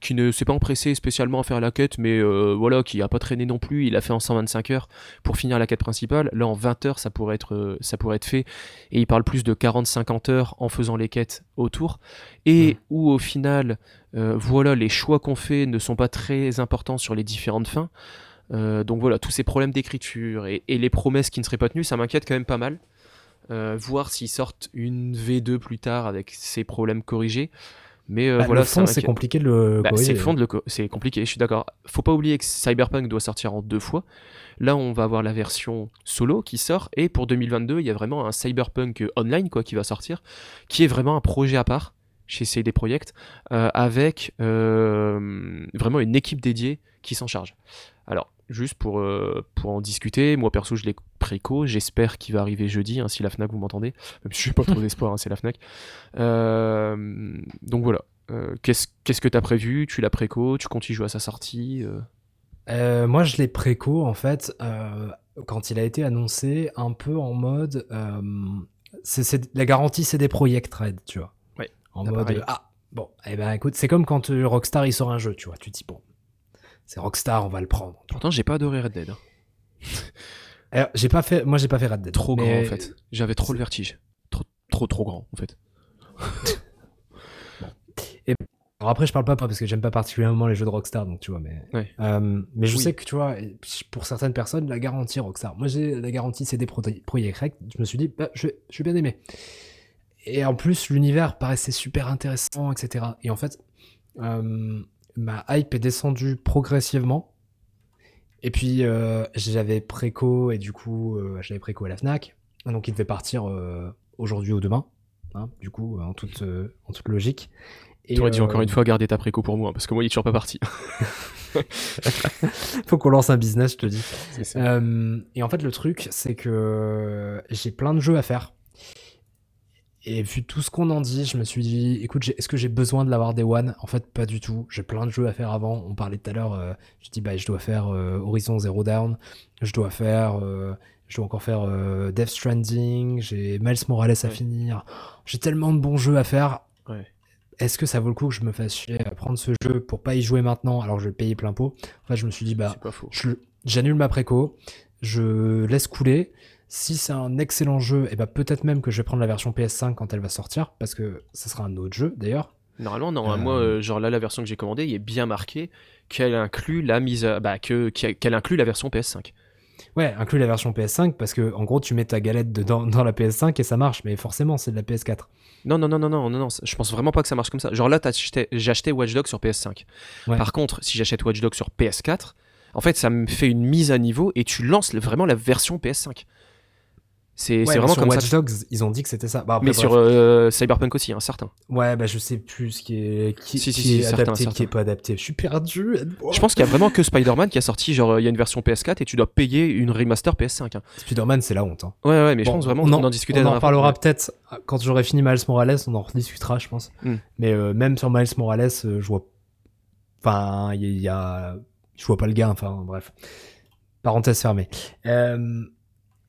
qui ne s'est pas empressé spécialement à faire la quête mais voilà qui a pas traîné non plus. Il a fait en 125 heures pour finir la quête principale. Là en 20 heures ça pourrait être ça pourrait être fait. Et il parle plus de 40-50 heures en faisant les quêtes autour. Et Mhm. où au final voilà les choix qu'on fait ne sont pas très importants sur les différentes fins euh, donc voilà, tous ces problèmes d'écriture et, et les promesses qui ne seraient pas tenues, ça m'inquiète quand même pas mal. Euh, voir s'ils sortent une V2 plus tard avec ces problèmes corrigés. Mais euh, Bah, voilà, le fond, c'est compliqué de le Bah, c'est co- compliqué, je suis d'accord. Faut pas oublier que Cyberpunk doit sortir en deux fois. Là, on va avoir la version solo qui sort et pour 2022, il y a vraiment un Cyberpunk online quoi qui va sortir, qui est vraiment un projet à part chez CD Projekt euh, avec euh, vraiment une équipe dédiée qui s'en charge. Alors, juste pour, euh, pour en discuter, moi perso, je l'ai préco, j'espère qu'il va arriver jeudi, hein, si la Fnac vous m'entendez, même si j'ai pas trop [laughs] d'espoir, hein, c'est la Fnac. Euh, donc voilà. Euh, qu'est-ce, que tu as prévu? Tu l'as préco? Tu comptes y jouer à sa sortie moi, je l'ai préco, en fait, quand il a été annoncé, un peu en mode. c'est, c'est- la garantie, c'est des Project Red, tu vois. Ouais, En mode. pareil. ah, bon, eh ben écoute, c'est comme quand Rockstar il sort un jeu, tu vois. Tu te dis, bon, c'est Rockstar, on va le prendre. Pourtant, j'ai pas adoré Red Dead. hein. [laughs] Alors, j'ai pas fait, moi, j'ai pas fait Red Dead. Trop grand en fait. J'avais trop le vertige. Trop, trop, trop grand en fait. [laughs] Alors après, je parle pas parce que j'aime pas particulièrement les jeux de Rockstar, donc tu vois, mais. Ouais. Euh, mais je Oui. sais que tu vois, pour certaines personnes, la garantie Rockstar. Moi, j'ai la garantie CD Pro- Projekt Red. Je me suis dit, bah, je, je vais bien aimer. Et en plus, l'univers paraissait super intéressant, etc. Et en fait, euh, ma hype est descendue progressivement. Et puis, euh, j'avais préco, et du coup, euh, j'avais préco à la Fnac. Donc, il devait partir euh, aujourd'hui ou demain. hein, du coup, en toute, en toute logique. Et, Tu aurais dû euh, encore une fois garder ta préco pour moi, hein, parce que moi, il est toujours pas parti. [laughs] Faut qu'on lance un business, je te dis. Et en fait, le truc, c'est que j'ai plein de jeux à faire. Et vu tout ce qu'on en dit, je me suis dit, écoute, est-ce que j'ai besoin de l'avoir des One? En fait, pas du tout. J'ai plein de jeux à faire avant. On parlait tout à l'heure, euh, je dis, bah, je dois faire euh, Horizon Zero Dawn, je dois faire, euh, je dois encore faire Death Stranding, j'ai Miles Morales à Ouais. finir. J'ai tellement de bons jeux à faire. Ouais. Est-ce que ça vaut le coup que je me fasse chier à prendre ce jeu pour pas y jouer maintenant alors que je vais le payer plein pot? En fait, je me suis dit, bah, j'annule ma préco, je laisse couler. Si c'est un excellent jeu, et bah peut-être même que je vais prendre la version PS5 quand elle va sortir, parce que ce sera un autre jeu d'ailleurs. Normalement, non. Euh, Moi, euh, genre là, la version que j'ai commandée, il est bien marqué qu'elle inclut la mise, à... bah, que qu'elle inclut la version PS5. Ouais, inclus la version PS5, parce que en gros tu mets ta galette dedans dans la PS5 et ça marche, mais forcément c'est de la PS4. Non, non, non, non, non, non, non. Je pense vraiment pas que ça marche comme ça. Genre là, j'ai acheté Watch Dogs sur PS5. Ouais. Par contre, si j'achète Watch Dogs sur PS4, en fait, ça me fait une mise à niveau et tu lances vraiment la version PS5. C'est Ouais, vraiment sur comme Watch ça. Dogs, ils ont dit que c'était ça. Bah, après, Mais bref. sur euh, Cyberpunk aussi, hein, certain. Ouais, bah je sais plus ce qui est, qui, Si, si, qui si, est certain, adapté, qui certain. est pas adapté. Je suis perdu. Je pense qu'il y a vraiment que Spider-Man qui a sorti, genre, il y a une version PS4 et tu dois payer une remaster PS5. hein. Spider-Man, c'est la honte. hein. Ouais, ouais, mais je Bon, pense vraiment on qu'on en, en discutait on en reparlera Ouais. peut-être quand j'aurai fini Miles Morales, on en rediscutera, je pense. Hmm. Mais euh, même sur Miles Morales, euh, je vois. Enfin, il y, y a. Je vois pas le gars, enfin, bref. Parenthèse fermée. Euh,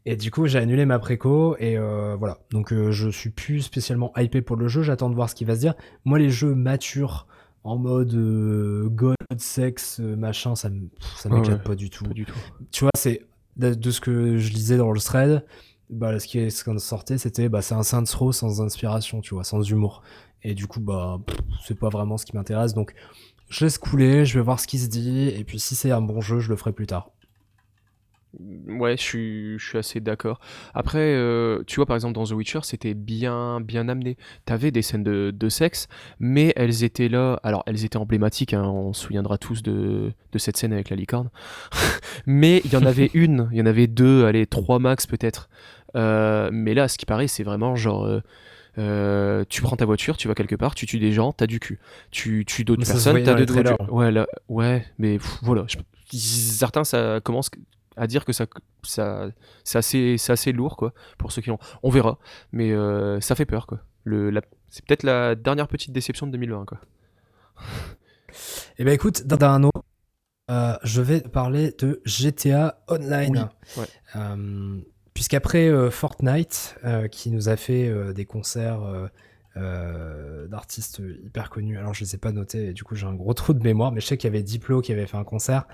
Et du coup, j'ai annulé ma préco et euh, voilà. Donc, euh, je suis plus spécialement hypé pour le jeu. J'attends de voir ce qui va se dire. Moi, les jeux matures en mode euh, god, sexe, machin, ça ça m'éclate ouais. pas du tout Pas du tout. tu vois, c'est de, de ce que je lisais dans le thread, bah, ce qui est ce qu'on sortait, c'était bah, c'est un Saints Row sans inspiration, tu vois, sans humour. Et du coup, bah, c'est pas vraiment ce qui m'intéresse. Donc, je laisse couler, je vais voir ce qui se dit, et puis si c'est un bon jeu, je le ferai plus tard. Ouais, je suis, je suis assez d'accord. Après, euh, tu vois, par exemple, dans The Witcher, c'était bien, bien amené. T'avais des scènes de, de sexe, mais elles étaient là. Alors, elles étaient emblématiques, hein, on se souviendra tous de, de cette scène avec la licorne. [laughs] mais il y en avait une, il y en avait deux, allez, trois max peut-être. Euh, mais là, ce qui paraît, c'est vraiment genre. euh, tu prends ta voiture, tu vas quelque part, tu tues des gens, t'as du cul. Tu tues d'autres personnes, t'as voitures. trailers. Ouais, là, ouais, mais pff, voilà. je- certains, ça commence à dire que ça, ça, c'est assez, c'est assez lourd, quoi, pour ceux qui ont. On verra, mais euh, ça fait peur, quoi. C'est peut-être la dernière petite déception de 2020, quoi. [laughs] Et ben écoute, d'un- autre, euh, je vais parler de GTA Online. Oui, ouais. Euh, Puisqu'après Fortnite, qui nous a fait des concerts euh, d'artistes hyper connus, alors je les ai pas notés, et du coup j'ai un gros trou de mémoire, mais je sais qu'il y avait Diplo qui avait fait un concert,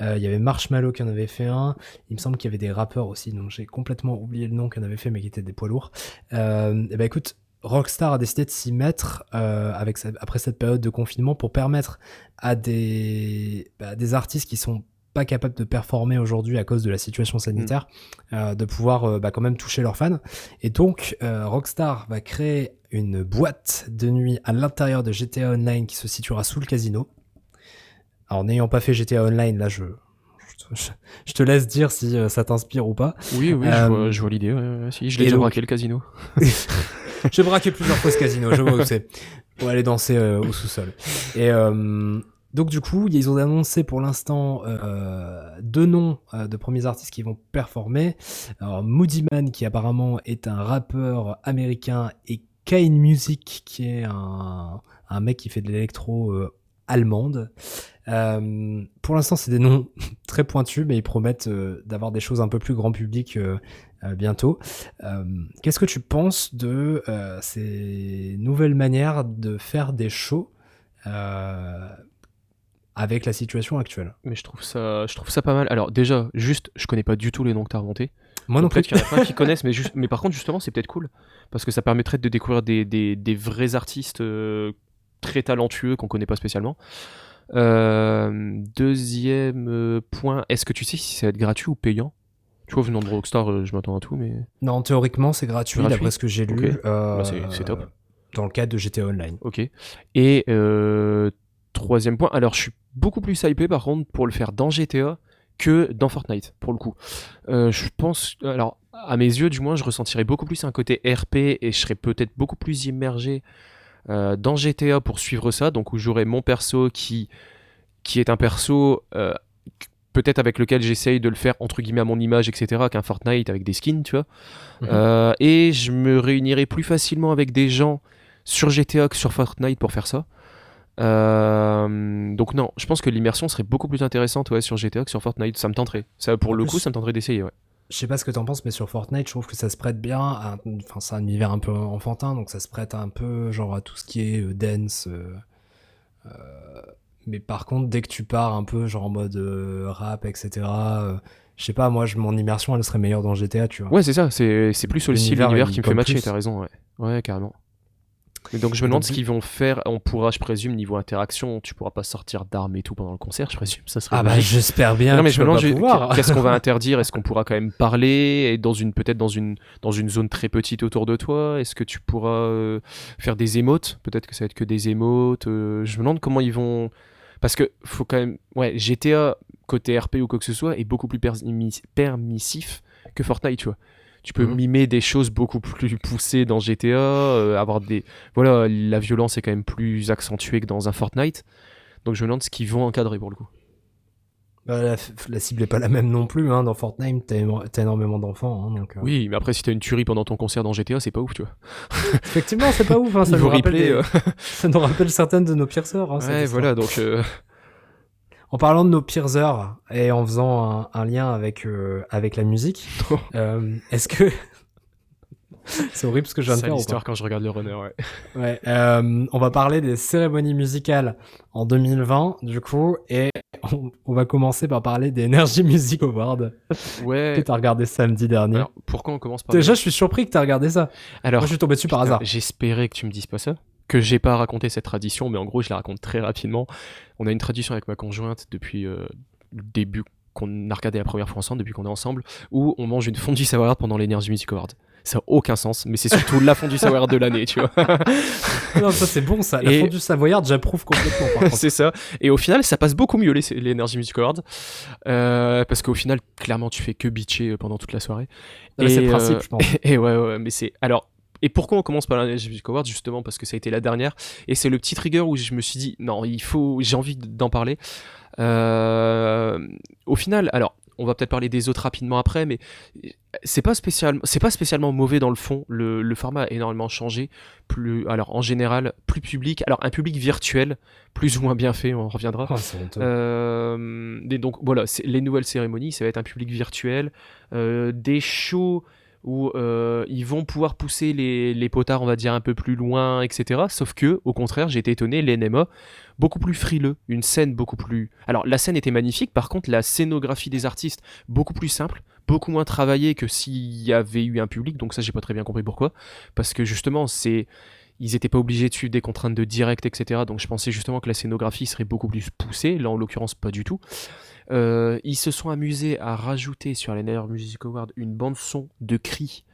euh, il y avait Marshmallow qui en avait fait un, il me semble qu'il y avait des rappeurs aussi, donc j'ai complètement oublié le nom qui en avait fait, mais qui étaient des poids lourds. Euh, et ben écoute, Rockstar a décidé de s'y mettre avec après cette période de confinement pour permettre à des, bah, des artistes qui sont pas capables de performer aujourd'hui à cause de la situation sanitaire, euh, de pouvoir euh, bah, quand même toucher leurs fans. Et donc, euh, Rockstar va créer une boîte de nuit à l'intérieur de GTA Online qui se situera sous le casino. Alors, n'ayant pas fait GTA Online, là, je, je, je te laisse dire si ça t'inspire ou pas. Oui, oui, je vois, je vois l'idée. ouais, ouais, si, je l'ai déjà donc- braqué le casino. [laughs] J'ai braqué plusieurs fois ce casino, je vois où c'est. Pour aller danser au sous-sol. Et donc du coup, ils ont annoncé pour l'instant euh, deux noms euh, de premiers artistes qui vont performer. Alors Moody Man, qui apparemment est un rappeur américain, et Kane Music, qui est un, mec qui fait de l'électro euh, allemande. Pour l'instant, c'est des noms [laughs] très pointus, mais ils promettent d'avoir des choses un peu plus grand public bientôt. Qu'est-ce que tu penses de ces nouvelles manières de faire des shows? Avec la situation actuelle Mais je trouve ça, je trouve ça pas mal. Alors déjà, juste, je connais pas du tout les noms que t'as remontés. Moi non plus. Peut-être qu'il y en a plein qui [laughs] connaissent, mais, juste, mais par contre, justement, c'est peut-être cool. Parce que ça permettrait de découvrir des, des, des vrais artistes euh, très talentueux qu'on connaît pas spécialement. Euh, deuxième euh, point, est-ce que tu sais si ça va être gratuit ou payant? Tu vois, venant de Rockstar, je m'attends à tout, mais. Non, théoriquement, c'est gratuit, Gratuit d'après ce que j'ai lu. Euh, Bah, c'est- top. Dans le cadre de GTA Online. Ok. Et troisième point, alors je suis beaucoup plus hypé par contre pour le faire dans GTA que dans Fortnite, pour le coup. Euh, je pense, alors à mes yeux du moins, je ressentirais beaucoup plus un côté RP et je serais peut-être beaucoup plus immergé euh, dans GTA pour suivre ça, donc où j'aurais mon perso qui, qui est un perso euh, peut-être avec lequel j'essaye de le faire entre guillemets à mon image, etc., qu'un Fortnite avec des skins, tu vois. Mhm. Et je me réunirais plus facilement avec des gens sur GTA que sur Fortnite pour faire ça. Euh, donc non, je pense que l'immersion serait beaucoup plus intéressante ouais, sur GTA que sur Fortnite. Ça me tenterait. Ça, pour le coup, ça me tenterait d'essayer. Ouais. Je sais pas ce que t'en penses, mais sur Fortnite, je trouve que ça se prête bien. à- Enfin, c'est un univers un peu enfantin, donc ça se prête un peu genre à tout ce qui est euh, dance. euh, euh, mais par contre, dès que tu pars un peu genre en mode rap, etc. je sais pas, moi, je, mon immersion, elle serait meilleure dans GTA, tu vois. Ouais, c'est ça. C'est plus aussi L'univers, l'univers qui me fait matcher. T'as raison. Ouais. ouais, carrément. Et donc je me demande donc, ce qu'ils vont faire. On pourra, je présume, niveau interaction, tu pourras pas sortir d'armes et tout pendant le concert. Je présume, ça serait. Ah bah j'espère bien. non mais je me demande qu'est-ce qu'on va [laughs] interdire? Est-ce qu'on pourra quand même parler et dans une peut-être dans une dans une zone très petite autour de toi? Est-ce que tu pourras euh, faire des émotes? Peut-être que ça va être que des émotes. euh, je me demande comment ils vont parce que faut quand même ouais GTA côté RP ou quoi que ce soit est beaucoup plus permis- permissif que Fortnite, tu vois. Tu peux Mhm. mimer des choses beaucoup plus poussées dans GTA, euh, avoir des voilà, la violence est quand même plus accentuée que dans un Fortnite. Donc je me demande ce qu'ils vont encadrer pour le coup. Bah, la, la cible est pas la même non plus. Hein. Dans Fortnite, t'as énormément d'enfants. hein, donc, euh, Oui, mais après, si t'as une tuerie pendant ton concert dans GTA, c'est pas ouf, tu vois. [laughs] Effectivement, c'est pas ouf. Hein, ça, Niveau nous rappelle replay, des- euh. [laughs] ça nous rappelle certaines de nos pires cette ouais, voilà, donc. En parlant de nos pires heures et en faisant un, un lien avec, euh, avec la musique, [laughs] euh, est-ce que. [laughs] c'est horrible ce que je viens de C'est faire. l'histoire quand je regarde le runner, ouais. Ouais, euh, on va parler des cérémonies musicales en 2020, du coup, et on, on va commencer par parler des Energy Music Awards [laughs] que Ouais. t'as regardé samedi dernier. Alors, pourquoi on commence par. Déjà, je suis surpris que t'as regardé ça. Alors, Moi, je suis tombé dessus par hasard. J'espérais que tu me dises pas ça. Que j'ai pas raconté cette tradition, mais en gros, je la raconte très rapidement. On a une tradition avec ma conjointe depuis euh, le début qu'on a regardé la première fois ensemble, depuis qu'on est ensemble, où on mange une fondue Savoyarde pendant l'Energy Music Award. Ça n'a aucun sens, mais c'est surtout la fondue Savoyarde de l'année, tu vois. [laughs] non, ça c'est bon, ça. La Et- fondue savoyarde, j'approuve complètement. [laughs] C'est ça. Et au final, ça passe beaucoup mieux les, les Energy Music Awards. Euh, parce qu'au final, clairement, tu fais que bitcher euh, pendant toute la soirée. C'est le principe, euh, je pense. [laughs] Et ouais, ouais, mais c'est. Alors. Et pourquoi on commence par l'Energy Music Awards Justement parce que ça a été la dernière. Et c'est le petit trigger où je me suis dit, non, il faut. J'ai envie d'en parler. Euh, au final, alors. On va peut-être parler des autres rapidement après, mais c'est pas spécialement, c'est pas spécialement mauvais dans le fond. Le, le format a énormément changé. Plus, alors en général, plus public. Alors un public virtuel, plus ou moins bien fait, on reviendra. Oh. Euh, et donc voilà, les nouvelles cérémonies, ça va être un public virtuel, euh, des shows où euh, ils vont pouvoir pousser les, potards, on va dire, un peu plus loin, etc. Sauf que, au contraire, j'ai été étonné, les NMA, beaucoup plus frileux, une scène beaucoup plus... Alors la scène était magnifique, par contre la scénographie des artistes, beaucoup plus simple, beaucoup moins travaillée que s'il y avait eu un public, donc ça j'ai pas très bien compris pourquoi, parce que justement c'est... Ils n'étaient pas obligés de suivre des contraintes de direct, etc. Donc je pensais justement que la scénographie serait beaucoup plus poussée. Là, en l'occurrence, pas du tout. Euh, ils se sont amusés à rajouter sur les Nether Music Awards une bande son de cris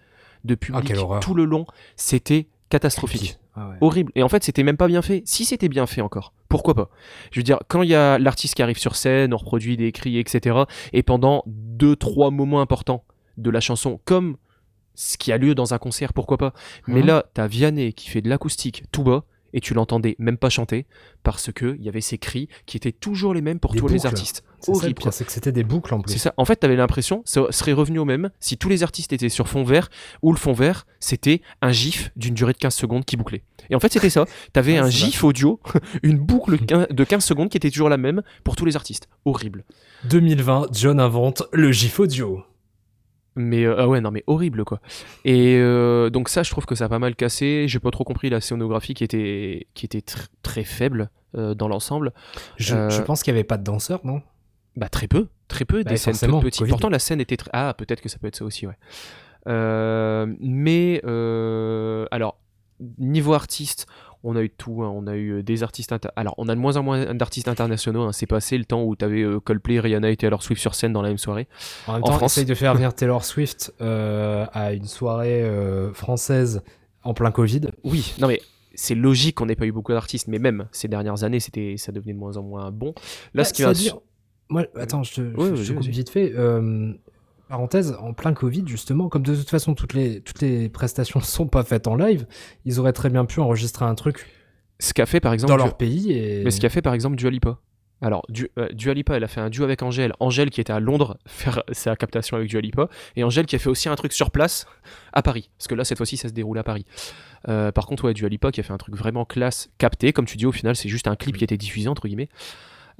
de public Ah, horreur. tout le long. C'était catastrophique. Ah ouais. Horrible. Et en fait, c'était même pas bien fait. Si c'était bien fait encore, pourquoi pas? Je veux dire, quand il y a l'artiste qui arrive sur scène, on reproduit des cris, etc. Et pendant deux, trois moments importants de la chanson, comme ce qui a lieu dans un concert, pourquoi pas? Mais Mhm. là, t'as Vianney qui fait de l'acoustique tout bas. Et tu l'entendais même pas chanter parce que il y avait ces cris qui étaient toujours les mêmes pour Des tous les artistes. Horrible. c'est que c'était des boucles en plus. C'est ça. En fait, t'avais l'impression, ça serait revenu au même si tous les artistes étaient sur fond vert, ou le fond vert, c'était un gif d'une durée de 15 secondes qui bouclait. Et en fait, c'était ça. [laughs] T'avais Ah, un gif audio, [laughs] une boucle de 15 secondes qui était toujours la même pour tous les artistes. Horrible. 2020, John invente le GIF audio. Mais euh, ah ouais, non, mais horrible quoi. Et euh, donc, ça, je trouve que ça a pas mal cassé. J'ai pas trop compris la scénographie qui était, qui était tr- très faible euh, dans l'ensemble. Je, je pense qu'il n'y avait pas de danseurs, non? Bah très peu, très peu, Bah, des scènes forcément, toutes petites. Covid. Pourtant la scène était très... Ah, peut-être que ça peut être ça aussi, ouais. Mais, alors, niveau artiste, On a eu tout, hein. on a eu euh, des artistes. inter- Alors, on a de moins en moins d'artistes internationaux. hein. C'est passé le temps où t'avais euh, Coldplay, Rihanna et Taylor Swift sur scène dans la même soirée. En même En temps, France. essaye de faire venir Taylor Swift euh, à une soirée euh, française en plein Covid. Oui, non mais c'est logique qu'on n'ait pas eu beaucoup d'artistes, mais même ces dernières années, c'était, ça devenait de moins en moins bon. Là, ce qui va. Moi, attends, je te, Ouais, je- coupe vite fait. Parenthèse, en plein Covid, justement, comme de toute façon, toutes les, toutes les prestations [laughs] sont pas faites en live, ils auraient très bien pu enregistrer un truc Ce qu'a fait par exemple. dans leur pays et. Mais ce qu'a fait par exemple Dua Lipa. Alors, du, euh, Dua Lipa, elle a fait un duo avec Angèle. Angèle qui était à Londres [laughs] faire sa captation avec Dua Lipa. Et Angèle qui a fait aussi un truc sur place à Paris. Parce que là, cette fois-ci, ça se déroule à Paris. Euh, par contre, ouais, Dua Lipa qui a fait un truc vraiment classe, capté. Comme tu dis, au final, c'est juste un clip qui a été diffusé, entre guillemets.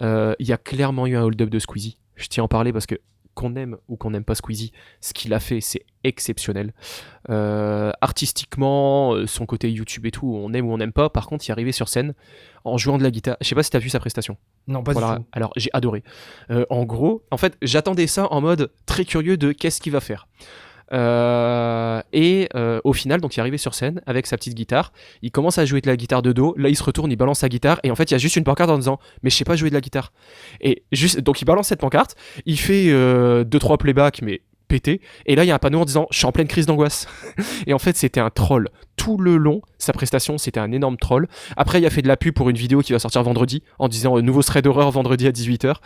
Euh, Il y a clairement eu un hold-up de Squeezie. Je tiens à en parler parce que qu'on aime ou qu'on n'aime pas Squeezie, ce qu'il a fait, c'est exceptionnel. Euh, artistiquement, euh, son côté YouTube et tout, on aime ou on n'aime pas. Par contre, il est arrivé sur scène en jouant de la guitare. Je sais pas si t'as vu sa prestation. Non, pas Voilà. du tout. Alors j'ai adoré. Euh, en gros, en fait, j'attendais ça en mode très curieux de qu'est-ce qu'il va faire. Euh, et euh, au final, donc il est arrivé sur scène avec sa petite guitare. Il commence à jouer de la guitare de dos. Là, il se retourne, il balance sa guitare. Et en fait, il y a juste une pancarte en disant Mais je sais pas jouer de la guitare. Et donc il balance cette pancarte. Il fait 2-3 playbacks, mais pété. Et là, il y a un panneau en disant Je suis en pleine crise d'angoisse. [laughs] et en fait, c'était un troll. Tout le long, sa prestation, c'était un énorme troll. Après, il a fait de la pub pour une vidéo qui va sortir vendredi en disant euh, nouveau thread d'horreur vendredi à 18h.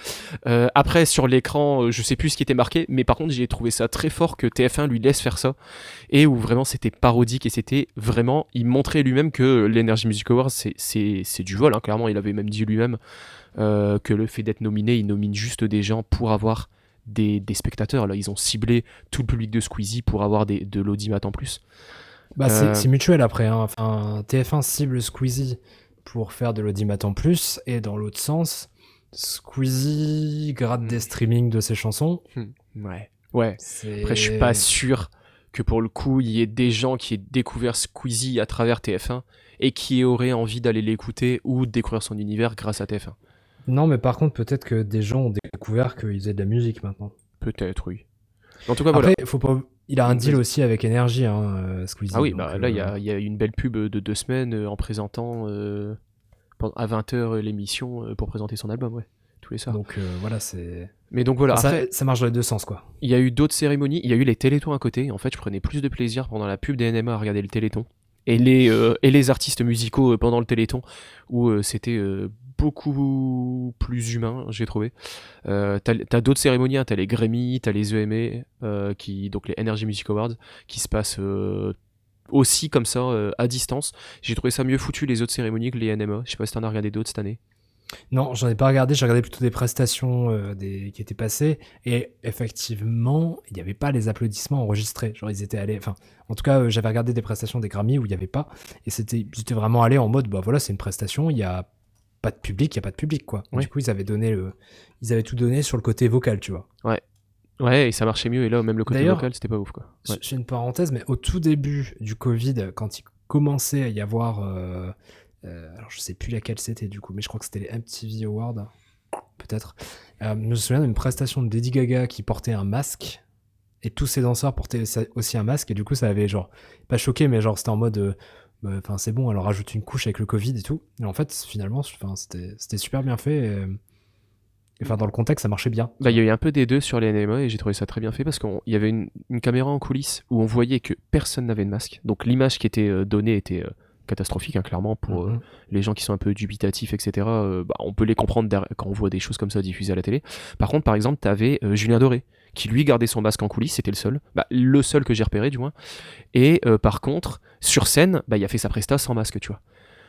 Euh, après, sur l'écran, euh, je sais plus ce qui était marqué, mais par contre, j'ai trouvé ça très fort que TF1 lui laisse faire ça et où vraiment c'était parodique et c'était vraiment. Il montrait lui-même que l'Energy Music Awards, c'est- du vol, hein, clairement. Il avait même dit lui-même que le fait d'être nominé, il nomine juste des gens pour avoir des, des spectateurs. Là, ils ont ciblé tout le public de Squeezie pour avoir des, de l'audimat en plus. Bah, c'est- Euh, c'est mutuel après. hein. Enfin, TF1 cible Squeezie pour faire de l'audimat en plus, et dans l'autre sens, Squeezie gratte Hmm. des streamings de ses chansons. Ouais. Ouais. C'est- Après, je suis pas sûr que pour le coup, il y ait des gens qui aient découvert Squeezie à travers TF1 et qui auraient envie d'aller l'écouter ou de découvrir son univers grâce à TF1. Non, mais par contre, peut-être que des gens ont découvert qu'ils faisaient de la musique maintenant. Peut-être, oui. En tout cas, voilà. Après, faut pas... il a un deal aussi avec Énergie, hein, euh, Squeezie. Ah oui, bah, là, il y, euh, y a une belle pub de deux semaines euh, en présentant euh, à 20h l'émission euh, pour présenter son album, ouais. Tous les soirs. Donc euh, voilà, c'est. Mais donc voilà, ça, après, ça marche dans les deux sens, quoi. il y a eu d'autres cérémonies. Il y a eu les télétons à côté. En fait, je prenais plus de plaisir pendant la pub des NMA à regarder le téléthon. Et les, euh, et les artistes musicaux euh, pendant le téléthon, où euh, c'était euh, beaucoup plus humain, j'ai trouvé. Euh, t'as d'autres cérémonies, hein, t'as les Grammy, t'as les EMA, euh, qui, donc les Energy Music Awards, qui se passent euh, aussi comme ça, euh, à distance. J'ai trouvé ça mieux foutu les autres cérémonies que les NMA. Je sais pas si t'en as regardé d'autres cette année. Non, j'en ai pas regardé, j'ai regardé plutôt des prestations des... qui étaient passées, et effectivement, il n'y avait pas les applaudissements enregistrés. Genre, ils étaient allés. Enfin, en tout cas, j'avais regardé des prestations des Grammy où il n'y avait pas, et c'était, ils vraiment allés en mode, bah voilà, c'est une prestation, il n'y a pas de public, il n'y a pas de public, quoi. Du coup, ils avaient donné le. Ils avaient tout donné sur le côté vocal, tu vois. Ouais, et ça marchait mieux. Et là, même le côté vocal, c'était pas ouf, quoi. Ouais. Je fais une parenthèse, mais au tout début du Covid, quand il commençait à y avoir. euh, euh, alors, je sais plus laquelle c'était du coup, mais je crois que c'était les MTV Awards, peut-être. Euh, je me souviens d'une prestation de Lady Gaga qui portait un masque. Et tous ces danseurs portaient aussi un masque. Et du coup, ça avait genre. Pas choqué, mais genre, c'était en mode. Euh, bah, Enfin, c'est bon, alors rajoute une couche avec le Covid et tout. Et en fait, finalement, c'était super bien fait. et, euh, Enfin, dans le contexte, ça marchait bien. Bah, il y a eu un peu des deux sur les NMA et j'ai trouvé ça très bien fait parce qu'il y avait une, une caméra en coulisses où on voyait que personne n'avait de masque. Donc l'image qui était euh, donnée était euh, catastrophique, hein, clairement, pour euh, Mhm. les gens qui sont un peu dubitatifs, etc. euh, bah, on peut les comprendre quand on voit des choses comme ça diffusées à la télé. Par contre, par exemple, t'avais euh, Julien Doré qui lui gardait son masque en coulisses, c'était le seul, bah, le seul que j'ai repéré du moins. Et euh, par contre, sur scène, bah, il a fait sa presta sans masque, tu vois.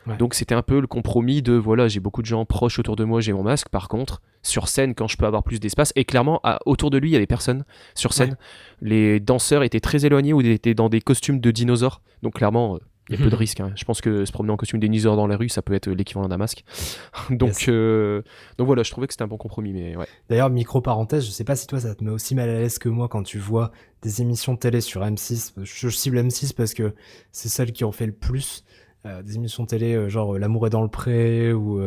Ouais. Donc c'était un peu le compromis de voilà, j'ai beaucoup de gens proches autour de moi, j'ai mon masque. Par contre, sur scène, quand je peux avoir plus d'espace, et clairement, à- autour de lui, il y avait personne sur scène. Les danseurs étaient très éloignés ou étaient dans des costumes de dinosaures. Donc clairement, euh, il y a peu de risques. hein. Je pense que se promener en costume dinosaure dans la rue, ça peut être l'équivalent d'un masque. [laughs] donc, euh, donc voilà, je trouvais que c'était un bon compromis. Mais ouais. D'ailleurs, micro parenthèse, je sais pas si toi ça te met aussi mal à l'aise que moi quand tu vois des émissions de télé sur M6. Je, cible M6 parce que c'est celles qui ont fait le plus. euh, des émissions télé euh, genre L'amour est dans le pré ou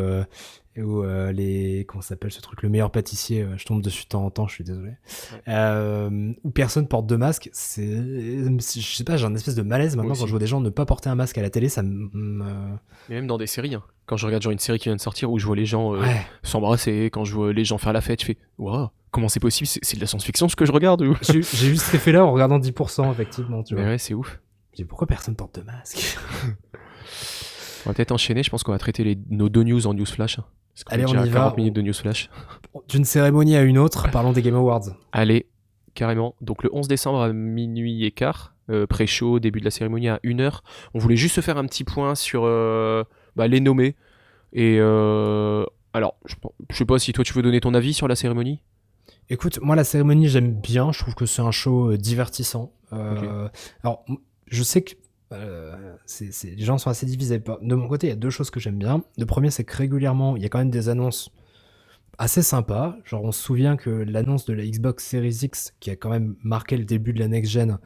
ou euh, les comment s'appelle ce truc le meilleur pâtissier euh, je tombe dessus de temps en temps je suis désolé euh, où personne porte de masque c'est je sais pas j'ai un espèce de malaise maintenant quand je vois des gens ne pas porter un masque à la télé ça me me- Mais même dans des séries, hein. quand je regarde genre une série qui vient de sortir où je vois les gens euh, ouais s'embrasser, quand je vois les gens faire la fête, je fais Waouh, comment c'est possible C'est de la science-fiction ce que je regarde ou? J'ai j'ai eu cet effet là en regardant 10% effectivement tu Mais vois ouais, c'est ouf. Je dis, pourquoi personne porte de masque? [laughs] On va peut-être enchaîner, je pense qu'on va traiter les, nos deux news en news flash. hein. Allez, on y va. 40 minutes de news flash. d'une cérémonie à une autre parlons des Game Awards Allez, carrément. Donc le 11 décembre à minuit et quart, euh, pré-show, début de la cérémonie à 1h. On voulait juste se faire un petit point sur euh, bah, les nommés. Et euh, alors, je, je sais pas si toi tu veux donner ton avis sur la cérémonie? Écoute, moi la cérémonie j'aime bien, je trouve que c'est un show euh, divertissant. Alors, je sais que euh, les gens sont assez divisés. De mon côté, il y a deux choses que j'aime bien. Le premier, c'est que régulièrement, il y a quand même des annonces assez sympas. Genre, on se souvient que l'annonce de la Xbox Series X, qui a quand même marqué le début de la next-gen,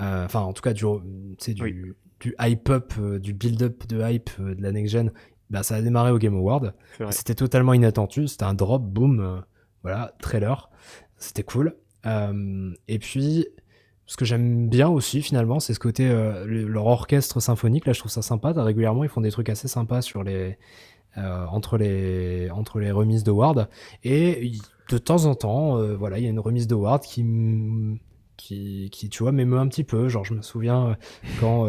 euh, enfin, en tout cas, du, du, Oui. du hype-up, euh, du build-up de hype euh, de la next-gen, bah, ça a démarré au Game Award. C'était totalement inattendu, c'était un drop, boom, voilà, trailer, c'était cool. Et puis, ce que j'aime bien aussi finalement, c'est ce côté, euh, le- leur orchestre symphonique, là je trouve ça sympa, régulièrement ils font des trucs assez sympas sur les, euh, entre, les, entre les remises de Ward, et de temps en temps, euh, voilà, il y a une remise de Ward qui, qui, tu vois, m'émeut un petit peu, genre je me souviens quand...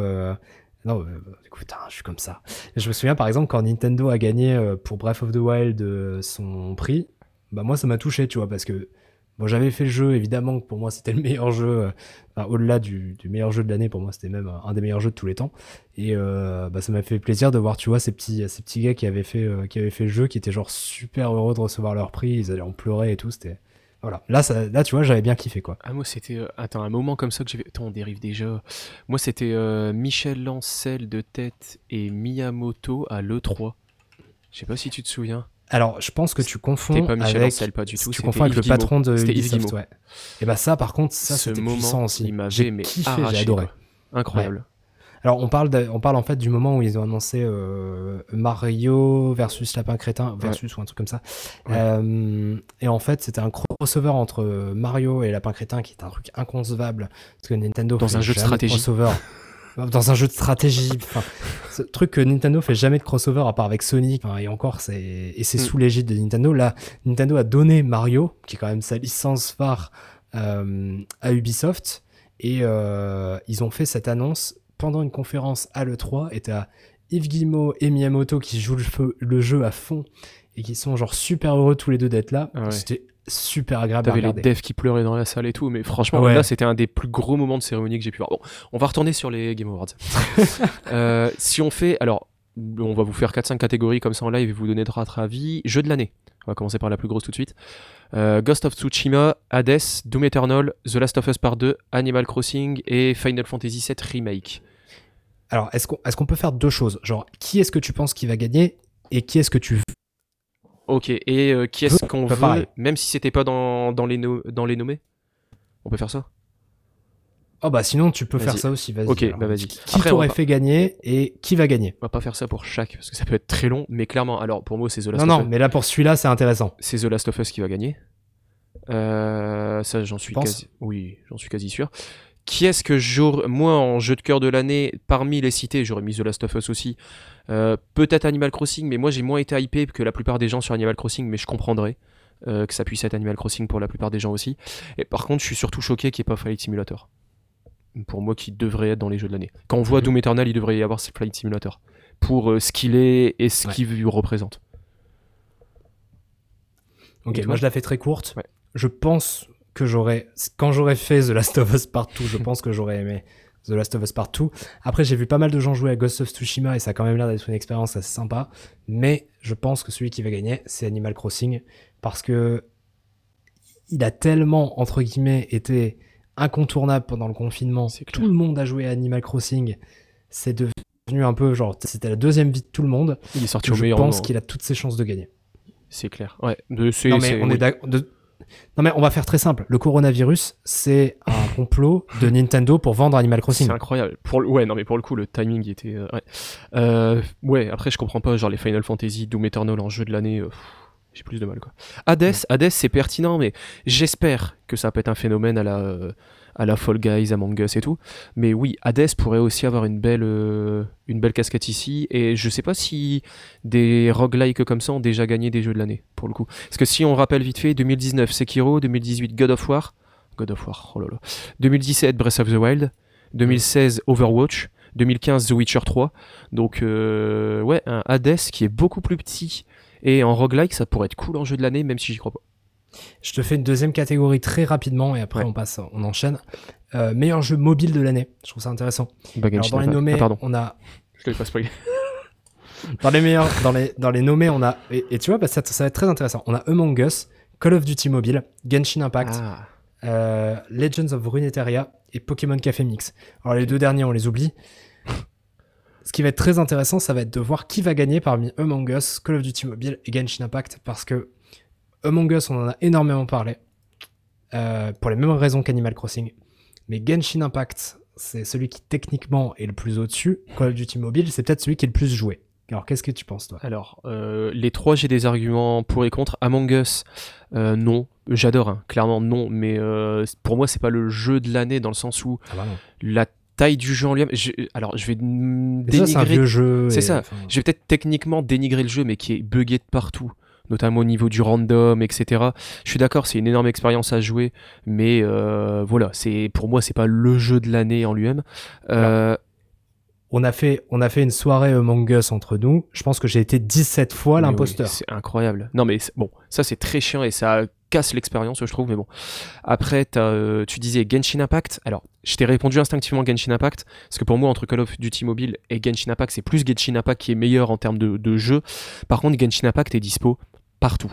non, écoute, hein, je suis comme ça. Je me souviens par exemple quand Nintendo a gagné pour Breath of the Wild son prix, bah moi ça m'a touché, tu vois, parce que bon, j'avais fait le jeu, évidemment que pour moi c'était le [laughs] meilleur jeu, euh, au-delà du, meilleur jeu de l'année, pour moi c'était même un des meilleurs jeux de tous les temps. Et euh, bah, ça m'a fait plaisir de voir, tu vois, ces petits, ces petits gars qui avaient, fait, euh, qui avaient fait le jeu, qui étaient genre super heureux de recevoir leur prix, ils allaient en pleurer et tout, c'était... Voilà, là, ça, là tu vois, j'avais bien kiffé quoi. Ah moi c'était euh, attends un moment comme ça que j'ai attends on dérive déjà moi c'était euh, Michel Lancel de tête et Miyamoto à l'E3 je sais pas si tu te souviens Alors, je pense que tu confonds C'était pas Michel avec... Ancel, pas du tout, Tu confonds avec le patron de Ubisoft, ouais. Et bah ça, par contre, ça c'était puissant aussi. il J'ai kiffé, j'ai adoré. incroyable Alors on parle, de- on parle en fait du moment où ils ont annoncé euh, Mario versus Lapin Crétin versus ou un truc comme ça. Ouais. Euh, et en fait c'était un crossover entre Mario et Lapin Crétin qui est un truc inconcevable parce que Nintendo Dans fait un jeu de jamais stratégie. crossover. [laughs] Dans un jeu de stratégie, [laughs] enfin, ce truc que Nintendo fait jamais de crossover à part avec Sonic, enfin, et encore c'est et c'est Mm. sous l'égide de Nintendo. Là, Nintendo a donné Mario, qui est quand même sa licence phare, euh, à Ubisoft, et euh, ils ont fait cette annonce pendant une conférence à l'E3, et t'as Yves Guillemot et Miyamoto qui jouent le, feu- le jeu à fond, et qui sont genre super heureux tous les deux d'être là. Ah ouais. C'était super agréable à T'avais les devs qui pleuraient dans la salle et tout, mais franchement, Ouais. là, c'était un des plus gros moments de cérémonie que j'ai pu voir. Bon, on va retourner sur les Game Awards. [laughs] Euh, si on fait, alors, on va vous faire 4-5 catégories comme ça en live et vous donner notre avis. Jeu de l'année. On va commencer par la plus grosse tout de suite. Euh, Ghost of Tsushima, Hades, Doom Eternal, The Last of Us Part 2, Animal Crossing et Final Fantasy VII Remake. Alors, est-ce qu'on est peut faire deux choses? Genre, qui est-ce que tu penses qui va gagner, et qui est-ce que tu veux Ok, et euh, qui est-ce qu'on Pas veut, pareil. même si c'était pas dans, dans, les no- dans les nommés On peut faire ça? Oh bah sinon tu peux faire ça aussi, vas-y. Ok, alors. bah vas-y. Qui t'aurait fait gagner et qui va gagner? On va pas faire ça pour chaque, parce que ça peut être très long, mais clairement, alors pour moi, c'est The Last Non, of non, Us. mais là pour celui-là c'est intéressant. c'est The Last of Us qui va gagner. Euh, ça, j'en suis quasi. Oui, j'en suis quasi sûr. Qui est-ce que j'aurais. Moi, en jeu de cœur de l'année, parmi les cités, j'aurais mis The Last of Us aussi. Euh, Peut-être Animal Crossing, mais moi j'ai moins été hypé que la plupart des gens sur Animal Crossing, mais je comprendrais euh, que ça puisse être Animal Crossing pour la plupart des gens aussi. Et par contre, je suis surtout choqué qu'il n'y ait pas Flight Simulator. Pour moi, qui devrait être dans les jeux de l'année. Quand on voit Mhm. Doom Eternal, il devrait y avoir ce Flight Simulator. Pour euh, ce qu'il est et ce Ouais. qu'il représente. Ok, moi je la fais très courte. Ouais. Je pense que j'aurais. Quand j'aurais fait The Last of Us Partout, je pense que j'aurais aimé The Last of Us Partout. Après, j'ai vu pas mal de gens jouer à Ghost of Tsushima et ça a quand même l'air d'être une expérience assez sympa. Mais je pense que celui qui va gagner, c'est Animal Crossing. Parce que il a tellement, entre guillemets, été incontournable pendant le confinement. Tout le monde a joué à Animal Crossing. C'est devenu un peu genre, c'était la deuxième vie de tout le monde. Il est sorti au je pense qu'il a toutes ses chances de gagner. C'est clair. Ouais. De, c'est, Non mais c'est- on oui. est d'accord. de- Non mais on va faire très simple. Le coronavirus, c'est un [laughs] complot de Nintendo pour vendre Animal Crossing. C'est incroyable. Pour le... Ouais, non, mais pour le coup, le timing était. euh, ouais. Euh, ouais, après, je comprends pas, genre les Final Fantasy, Doom Eternal en jeu de l'année. euh, J'ai plus de mal, quoi. Hades, Hades, c'est pertinent, mais j'espère que ça peut être un phénomène à la, à la Fall Guys, Among Us et tout. Mais oui, Hades pourrait aussi avoir une belle, euh, une belle casquette ici. Et je sais pas si des roguelikes comme ça ont déjà gagné des jeux de l'année, pour le coup. Parce que si on rappelle vite fait, 2019 Sekiro, 2018 God of War, God of War, oh là. 2017 Breath of the Wild, 2016 Overwatch, 2015 The Witcher 3. Donc euh, ouais, un Hades qui est beaucoup plus petit et en roguelike ça pourrait être cool en jeu de l'année même si j'y crois pas. Je te fais une deuxième catégorie très rapidement et après Ouais. on passe, on enchaîne. Euh, meilleur jeu mobile de l'année. Je trouve ça intéressant. Alors dans les nommés, Ah, on a je l'ai pas spoilé. [laughs] dans les meilleurs, dans les dans les nommés, on a et, et tu vois, bah, ça, ça va être très intéressant. On a Among Us, Call of Duty Mobile, Genshin Impact, Ah. euh, Legends of Runeterra et Pokémon Café Mix. Alors les deux derniers, on les oublie. Ce qui va être très intéressant, ça va être de voir qui va gagner parmi Among Us, Call of Duty Mobile et Genshin Impact, parce que Among Us, on en a énormément parlé, euh, pour les mêmes raisons qu'Animal Crossing. Mais Genshin Impact, c'est celui qui techniquement est le plus au-dessus. Call of Duty Mobile, c'est peut-être celui qui est le plus joué. Alors qu'est-ce que tu penses, toi? Alors, euh, les trois, j'ai des arguments pour et contre. Among Us, euh, non. J'adore, hein, clairement non. Mais euh, pour moi, c'est pas le jeu de l'année dans le sens où Ah bah la taille du jeu en lui-même. je- Alors, je vais Déjà, c'est un dénigrer vieux jeu. C'est ça. enfin, Je vais peut-être techniquement dénigrer le jeu, mais qui est buggé de partout, notamment au niveau du random, etc. Je suis d'accord, c'est une énorme expérience à jouer, mais euh, voilà, c'est pour moi, c'est pas le jeu de l'année en lui-même. Euh, On a, fait, on a fait une soirée Among Us entre nous. Je pense que j'ai été 17 fois l'imposteur. oui, c'est incroyable. Non, mais bon, ça c'est très chiant et ça casse l'expérience, je trouve, mais bon. Après, euh, tu disais Genshin Impact. Alors, je t'ai répondu instinctivement Genshin Impact, parce que pour moi, entre Call of Duty Mobile et Genshin Impact, c'est plus Genshin Impact qui est meilleur en termes de, de jeu. Par contre, Genshin Impact est dispo partout.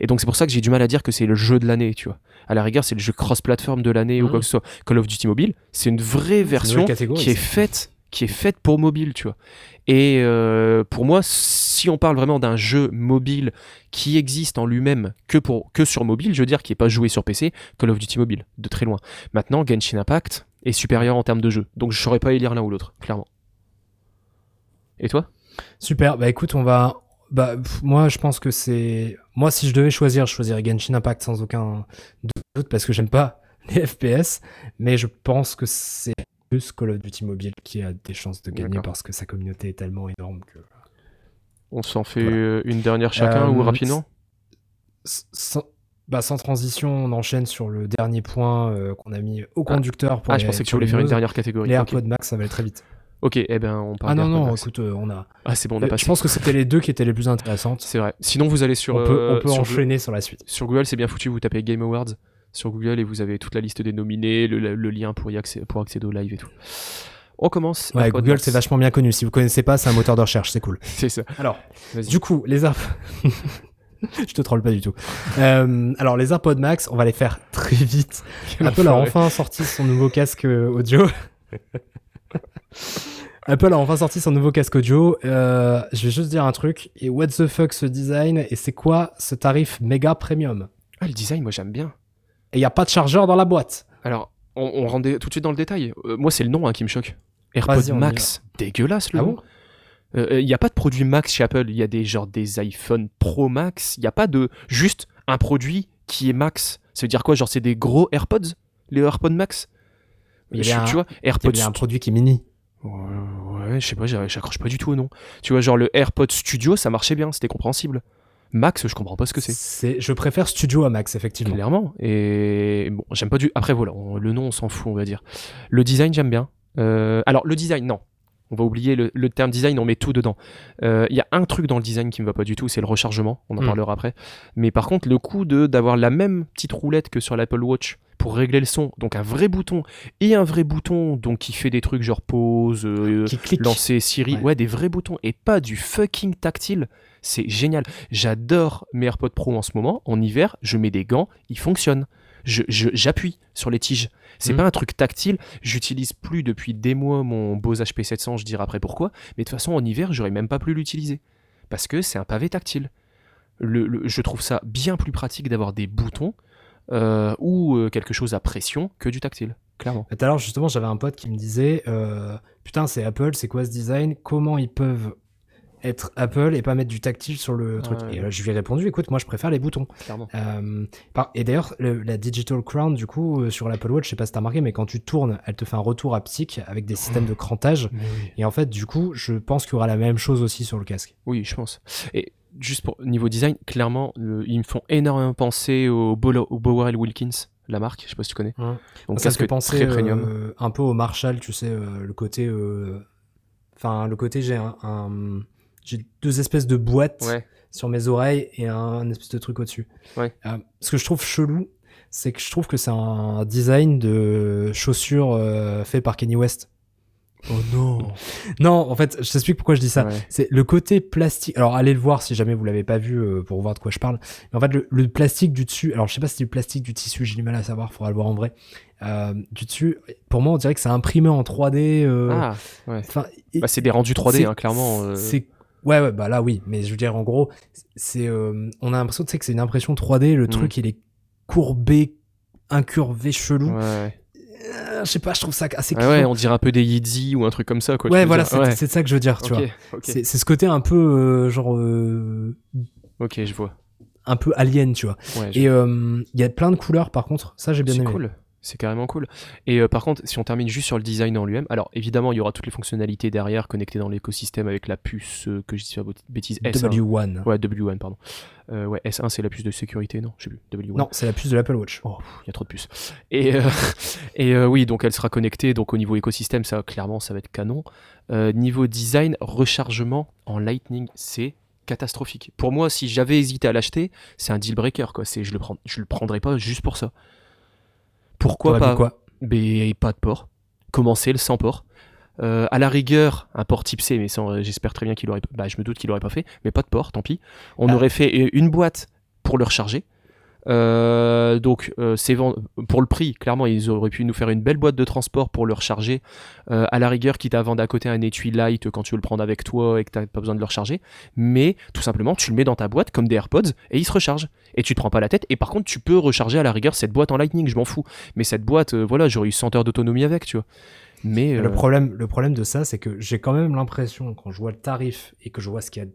Et donc, c'est pour ça que j'ai du mal à dire que c'est le jeu de l'année, tu vois. À la rigueur, c'est le jeu cross-platform de l'année ou Mhm. quoi que ce soit. Call of Duty Mobile, c'est une vraie version qui est faite qui est faite pour mobile, tu vois. Et euh, pour moi, si on parle vraiment d'un jeu mobile qui existe en lui-même que pour que sur mobile, je veux dire qui est pas joué sur PC, Call of Duty Mobile, de très loin. Maintenant, Genshin Impact est supérieur en termes de jeu, donc je saurais pas élire l'un ou l'autre, clairement. Et toi? Super, bah écoute, on va. Bah, pff, moi, je pense que c'est. Moi, si je devais choisir, je choisirais Genshin Impact sans aucun doute parce que j'aime pas [laughs] les FPS, mais je pense que c'est plus Call of Duty Mobile qui a des chances de gagner parce que sa communauté est tellement énorme que. On s'en fait Voilà. euh, une dernière chacun Euh, ou rapidement Sans, bah, sans transition, on enchaîne sur le dernier point euh, qu'on a mis au conducteur pour Ah, les- je pensais que tu voulais faire une dernière catégorie. Les AirPods Max, ça va aller très vite. Ok, eh ben on parle Ah non, non, Max. écoute, euh, on a. Ah, c'est bon, on a Euh, passé. je pense que c'était les deux qui étaient les plus intéressantes. C'est vrai. Sinon, vous allez sur. on peut, euh, on peut sur- enchaîner sur la suite. Sur Google, c'est bien foutu, vous tapez Game Awards sur Google et vous avez toute la liste des nominés, le, le- le lien pour, y accéder, pour accéder au live et tout. On commence. Ouais, Google, c'est vachement bien connu. Si vous connaissez pas, c'est un moteur de recherche, c'est cool. [laughs] C'est ça. Alors, du coup, les AirPods. [laughs] Je te troll pas du tout. Euh, alors, les AirPods Max, on va les faire très vite. Apple a enfin sorti son nouveau casque audio. [laughs] [laughs] Apple a enfin sorti son nouveau casque audio. Euh, je vais juste dire un truc. Et what the fuck ce design Et c'est quoi ce tarif méga premium? Ah, le design, moi j'aime bien. Et il n'y a pas de chargeur dans la boîte. Alors, on, on rentre tout de suite dans le détail. Euh, moi, c'est le nom hein, qui me choque. AirPods Max, dégueulasse le Ah nom. bon? Il n'y a pas de produit Max chez Apple. Il y a des genre des iPhone Pro Max. Il n'y a pas de juste un produit qui est Max. Ça veut dire quoi? Genre c'est des gros AirPods? Les AirPods Max? Il y a Je- bien Tu un- vois, Il y a AirPods un produit qui est mini. Ouais, je sais pas, j'accroche pas du tout au nom. Tu vois, genre le AirPod Studio, ça marchait bien, c'était compréhensible. Max, je comprends pas ce que c'est. C'est, je préfère Studio à Max, effectivement. Clairement. Et bon, j'aime pas du. Après, voilà, on- le nom, on s'en fout, on va dire. Le design, j'aime bien. Euh, Alors, le design, non. On va oublier le, le terme design, on met tout dedans. Euh, Il y a un truc dans le design qui me va pas du tout, c'est le rechargement. On en Mm. parlera après. Mais par contre, le coup de d'avoir la même petite roulette que sur l'Apple Watch pour régler le son, donc un vrai bouton et un vrai bouton donc qui fait des trucs genre pause, euh, lancer Siri, ouais. Ouais. des vrais boutons et pas du fucking tactile. C'est génial. J'adore mes AirPods Pro en ce moment. En hiver, je mets des gants, ils fonctionnent. J'appuie sur les tiges. C'est Mhm. pas un truc tactile. J'utilise plus depuis des mois mon Bose HP700. Je dirai après pourquoi. Mais de toute façon, en hiver, j'aurais même pas pu l'utiliser parce que c'est un pavé tactile. Le- le- je trouve ça bien plus pratique d'avoir des boutons. euh, ou euh, quelque chose à pression que du tactile, clairement. Tout à l'heure, justement, j'avais un pote qui me disait euh, Putain, c'est Apple, c'est quoi ce design? Comment ils peuvent être Apple et pas mettre du tactile sur le truc Ouais. Et là, je lui ai répondu Écoute, moi, je préfère les boutons. Euh, et d'ailleurs, le- la Digital Crown, du coup, euh, sur l'Apple Watch, je sais pas si t'as remarqué, mais quand tu tournes, elle te fait un retour haptique avec des systèmes de crantage. Et en fait, du coup, je pense qu'il y aura la même chose aussi sur le casque. Oui, je pense. Et juste pour niveau design, clairement, le- ils me font énormément penser au, Bolo- au Wilkins, la marque, je sais pas si tu connais. Hum. Donc ça casque fait penser très premium. euh, un peu au Marshall, tu sais, euh, le côté. euh, Enfin, le côté, j'ai un. un- J'ai deux espèces de boîtes Ouais. sur mes oreilles et un, espèce de truc au-dessus. Ouais. Euh, ce que je trouve chelou, c'est que je trouve que c'est un design de chaussures euh, fait par Kanye West. Oh non. [laughs] Non, en fait, je t'explique pourquoi je dis ça. Ouais. C'est le côté plastique. Alors, allez le voir si jamais vous l'avez pas vu euh, pour voir de quoi je parle. Mais en fait, le, le plastique du dessus. Alors, je sais pas si c'est du plastique du tissu. J'ai du mal à savoir. Faudra le voir en vrai. Euh, du dessus, pour moi, on dirait que c'est imprimé en 3D. euh, Ah, ouais. enfin, Bah, c'est des rendus 3D, c'est- hein, clairement. euh. C'est ouais, ouais, bah là oui, mais je veux dire en gros, c'est euh, on a l'impression tu sais que c'est une impression 3D, le Mm. truc il est courbé, incurvé, chelou. Ouais. Euh, je sais pas, je trouve ça assez Ouais, ouais, on dirait un peu des Yeezy ou un truc comme ça, quoi. Ouais, voilà, c'est Ouais. c'est ça que je veux dire, tu vois. C'est c'est ce côté un peu euh, genre euh, Ok, je vois. un peu alien, tu vois. Ouais, Et euh, il y a plein de couleurs par contre, ça j'ai bien c'est aimé. cool. C'est carrément cool. Et euh, par contre, si on termine juste sur le design en lui-même, alors évidemment, il y aura toutes les fonctionnalités derrière connectées dans l'écosystème avec la puce euh, que je dis pas bêt- bêtise S1. W1. Ouais, W1, pardon. Euh, ouais, S1, c'est la puce de sécurité, non Je sais plus. W1. Non, c'est la puce de l'Apple Watch. Oh, il y a trop de puces. Et, [laughs] et oui, donc elle sera connectée. Donc au niveau écosystème, ça clairement, ça va être canon. Niveau design, rechargement en Lightning, c'est catastrophique. Pour moi, si j'avais hésité à l'acheter, c'est un deal breaker. Quoi. C'est, je le prends, je le prendrais pas juste pour ça. Pourquoi pas quoi? Mais pas de port. Commencer le sans port. Euh, à la rigueur, un port type C, mais j'espère très bien qu'il aurait. Bah, je me doute qu'il aurait pas fait, mais pas de port, tant pis. On Ah. aurait fait une boîte pour le recharger. Euh, donc, euh, c'est pour le prix, clairement, ils auraient pu nous faire une belle boîte de transport pour le recharger. Euh, à la rigueur, quitte à vendre à côté un étui light quand tu veux le prendre avec toi et que tu n'as pas besoin de le recharger. Mais tout simplement, tu le mets dans ta boîte comme des AirPods et il se recharge. Et tu te prends pas la tête. Et par contre, tu peux recharger à la rigueur cette boîte en Lightning, je m'en fous. Mais cette boîte, voilà, j'aurais eu 100 heures d'autonomie avec, tu vois. Mais Le, problème, le problème de ça, c'est que j'ai quand même l'impression, quand je vois le tarif et que je vois ce qu'il y a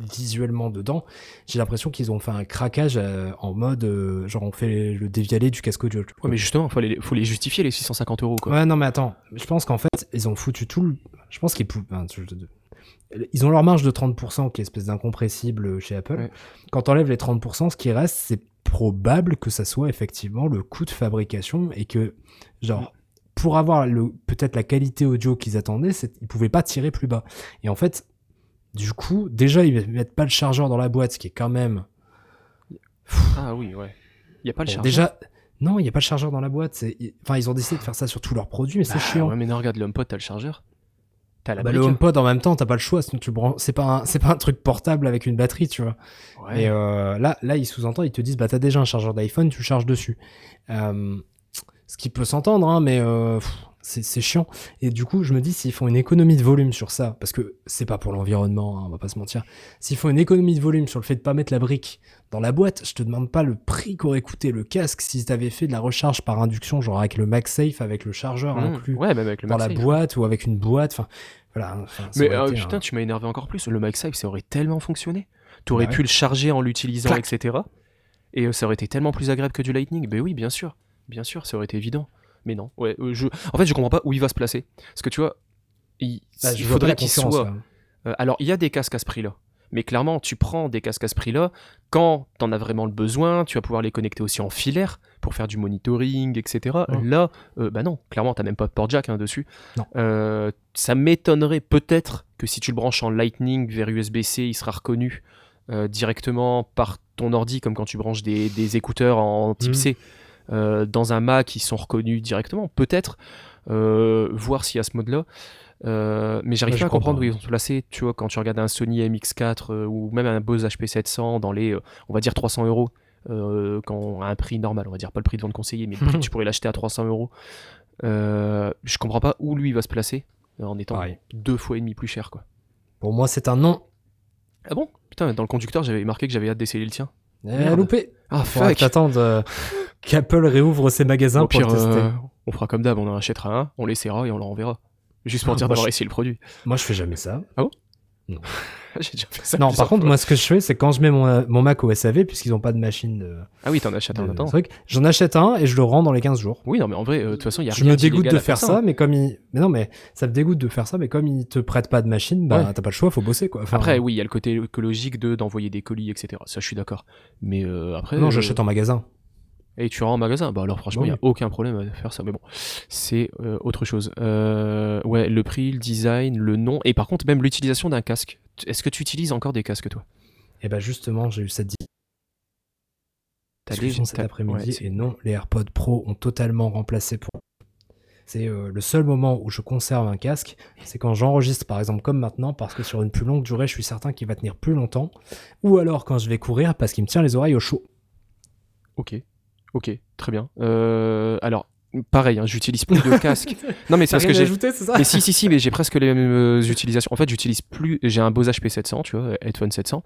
visuellement dedans, j'ai l'impression qu'ils ont fait un craquage euh, en mode euh, genre on fait le dévialer du casque audio. ouais, mais justement, faut les, faut les justifier les 650 euros, quoi. Ouais, non, mais attends, je pense qu'en fait, ils ont foutu tout le. Je pense qu'ils. pou- enfin, je- Ils ont leur marge de 30% qui est espèce d'incompressible chez Apple. Ouais. Quand t'enlèves les 30%, ce qui reste, c'est probable que ça soit effectivement le coût de fabrication et que, genre, pour avoir peut-être la qualité audio qu'ils attendaient, ils pouvaient pas tirer plus bas. Et en fait, du coup, déjà, ils mettent pas le chargeur dans la boîte, ce qui est quand même. Ah oui, ouais. Il y a pas le Bon, chargeur. déjà, non, il n'y a pas le chargeur dans la boîte. Enfin, ils ont décidé de faire ça sur tous leurs produits, mais c'est Bah, chiant. Ouais, mais non, regarde, le HomePod, t'as le chargeur. T'as la Bah, le. HomePod en même temps, t'as pas le choix, sinon tu. C'est pas un, c'est pas un truc portable avec une batterie, tu vois. Ouais. Et euh, là, là, ils sous-entendent, ils te disent, bah t'as déjà un chargeur d'iPhone, tu le charges dessus. Euh, ce qui peut s'entendre, hein, mais euh, pff, c'est chiant. Et du coup, je me dis, s'ils font une économie de volume sur ça, parce que c'est pas pour l'environnement, hein, on va pas se mentir. S'ils font une économie de volume sur le fait de pas mettre la brique dans la boîte, je te demande pas le prix qu'aurait coûté le casque si t'avais fait de la recharge par induction, genre avec le MagSafe, avec le chargeur Mmh. inclus Ouais, même avec le dans la boîte ou avec une boîte. Enfin, voilà. ça Mais euh, été putain, tu m'as énervé encore plus. Le MagSafe, ça aurait tellement fonctionné. Tu aurais Bah ouais. pu le charger en l'utilisant, etc. Et euh, ça aurait été tellement plus agréable que du Lightning. Ben oui, bien sûr. Bien sûr, ça aurait été évident. Mais non. Ouais, euh, je... En fait, je comprends pas où il va se placer. Parce que tu vois, il, Bah, il faudrait qu'il soit. Euh, alors, il y a des casques à ce prix-là. Mais clairement, tu prends des casques à ce prix-là quand tu en as vraiment le besoin. Tu vas pouvoir les connecter aussi en filaire pour faire du monitoring, etc. Ouais. Là, euh, bah non, clairement, tu même pas de port jack hein, dessus. Non. Euh, ça m'étonnerait peut-être que si tu le branches en Lightning vers USB-C, il sera reconnu euh, directement par ton ordi, comme quand tu branches des, des écouteurs en type Mhm. C euh, dans un Mac, ils sont reconnus directement. Peut-être euh, voir s'il y a ce mode-là. Euh, mais j'arrive Ouais, pas à comprendre où ils ont placé. Tu vois, quand tu regardes un Sony MX4 euh, ou même un Bose HP700 dans les, on va dire 300 euros, quand à un prix normal, on va dire pas le prix de vente conseillé, mais le prix que tu pourrais l'acheter à 300 euros. Je comprends pas où lui va se placer en étant Pareil. deux fois et demi plus cher, quoi. Pour moi, c'est un non. Ah bon? Putain, dans le conducteur, j'avais marqué que j'avais hâte d'essayer le tien. Eh, Merde. loupé. Ah que t'attendes euh, [laughs] qu'Apple réouvre ses magasins Au pour pire, le tester. euh, on fera comme d'hab, on en achètera un, on l'essaiera et on le renverra. Juste pour Ah, dire d'avoir je- essayé le produit. Moi, je fais jamais ça. [laughs] J'ai déjà fait ça. Non, par contre, fois. moi, ce que je fais, c'est quand je mets mon, euh, mon Mac au SAV, puisqu'ils ont pas de machine de, Ah oui, t'en achètes un attends. j'en achète un et je le rends dans les 15 jours. Oui, non, mais en vrai, euh, de toute façon, il y a je rien me dégoûte de faire ça, hein. mais comme il... Mais non, mais ça me dégoûte de faire ça, mais comme ils te prêtent pas de machine, bah Ouais. t'as pas le choix, faut bosser quoi. Enfin, Après, oui, il y a le côté écologique de d'envoyer des colis, etc. Ça, je suis d'accord. Mais euh, après. Non, euh, j'achète en magasin. Et tu rends en magasin Bah alors franchement, il Oui. n'y a aucun problème à faire ça. Mais bon, c'est euh, autre chose. Euh, ouais, le prix, le design, le nom. Et par contre, même l'utilisation d'un casque. Est-ce que tu utilises encore des casques, toi? Et bah justement, j'ai eu cette discussion cet après-midi ouais, et non, les AirPods Pro ont totalement remplacé pour. C'est euh, le seul moment où je conserve un casque, c'est quand j'enregistre par exemple comme maintenant, parce que sur une plus longue durée, je suis certain qu'il va tenir plus longtemps, ou alors quand je vais courir parce qu'il me tient les oreilles au chaud. Ok, ok, très bien. Euh, alors, pareil, hein, j'utilise plus de casque. [laughs] non, mais c'est parce que j'ai. c'est ça Mais si, si, si, mais j'ai presque les mêmes euh, utilisations. En fait, j'utilise plus. J'ai un Bose HP700, tu vois, Headphone 700.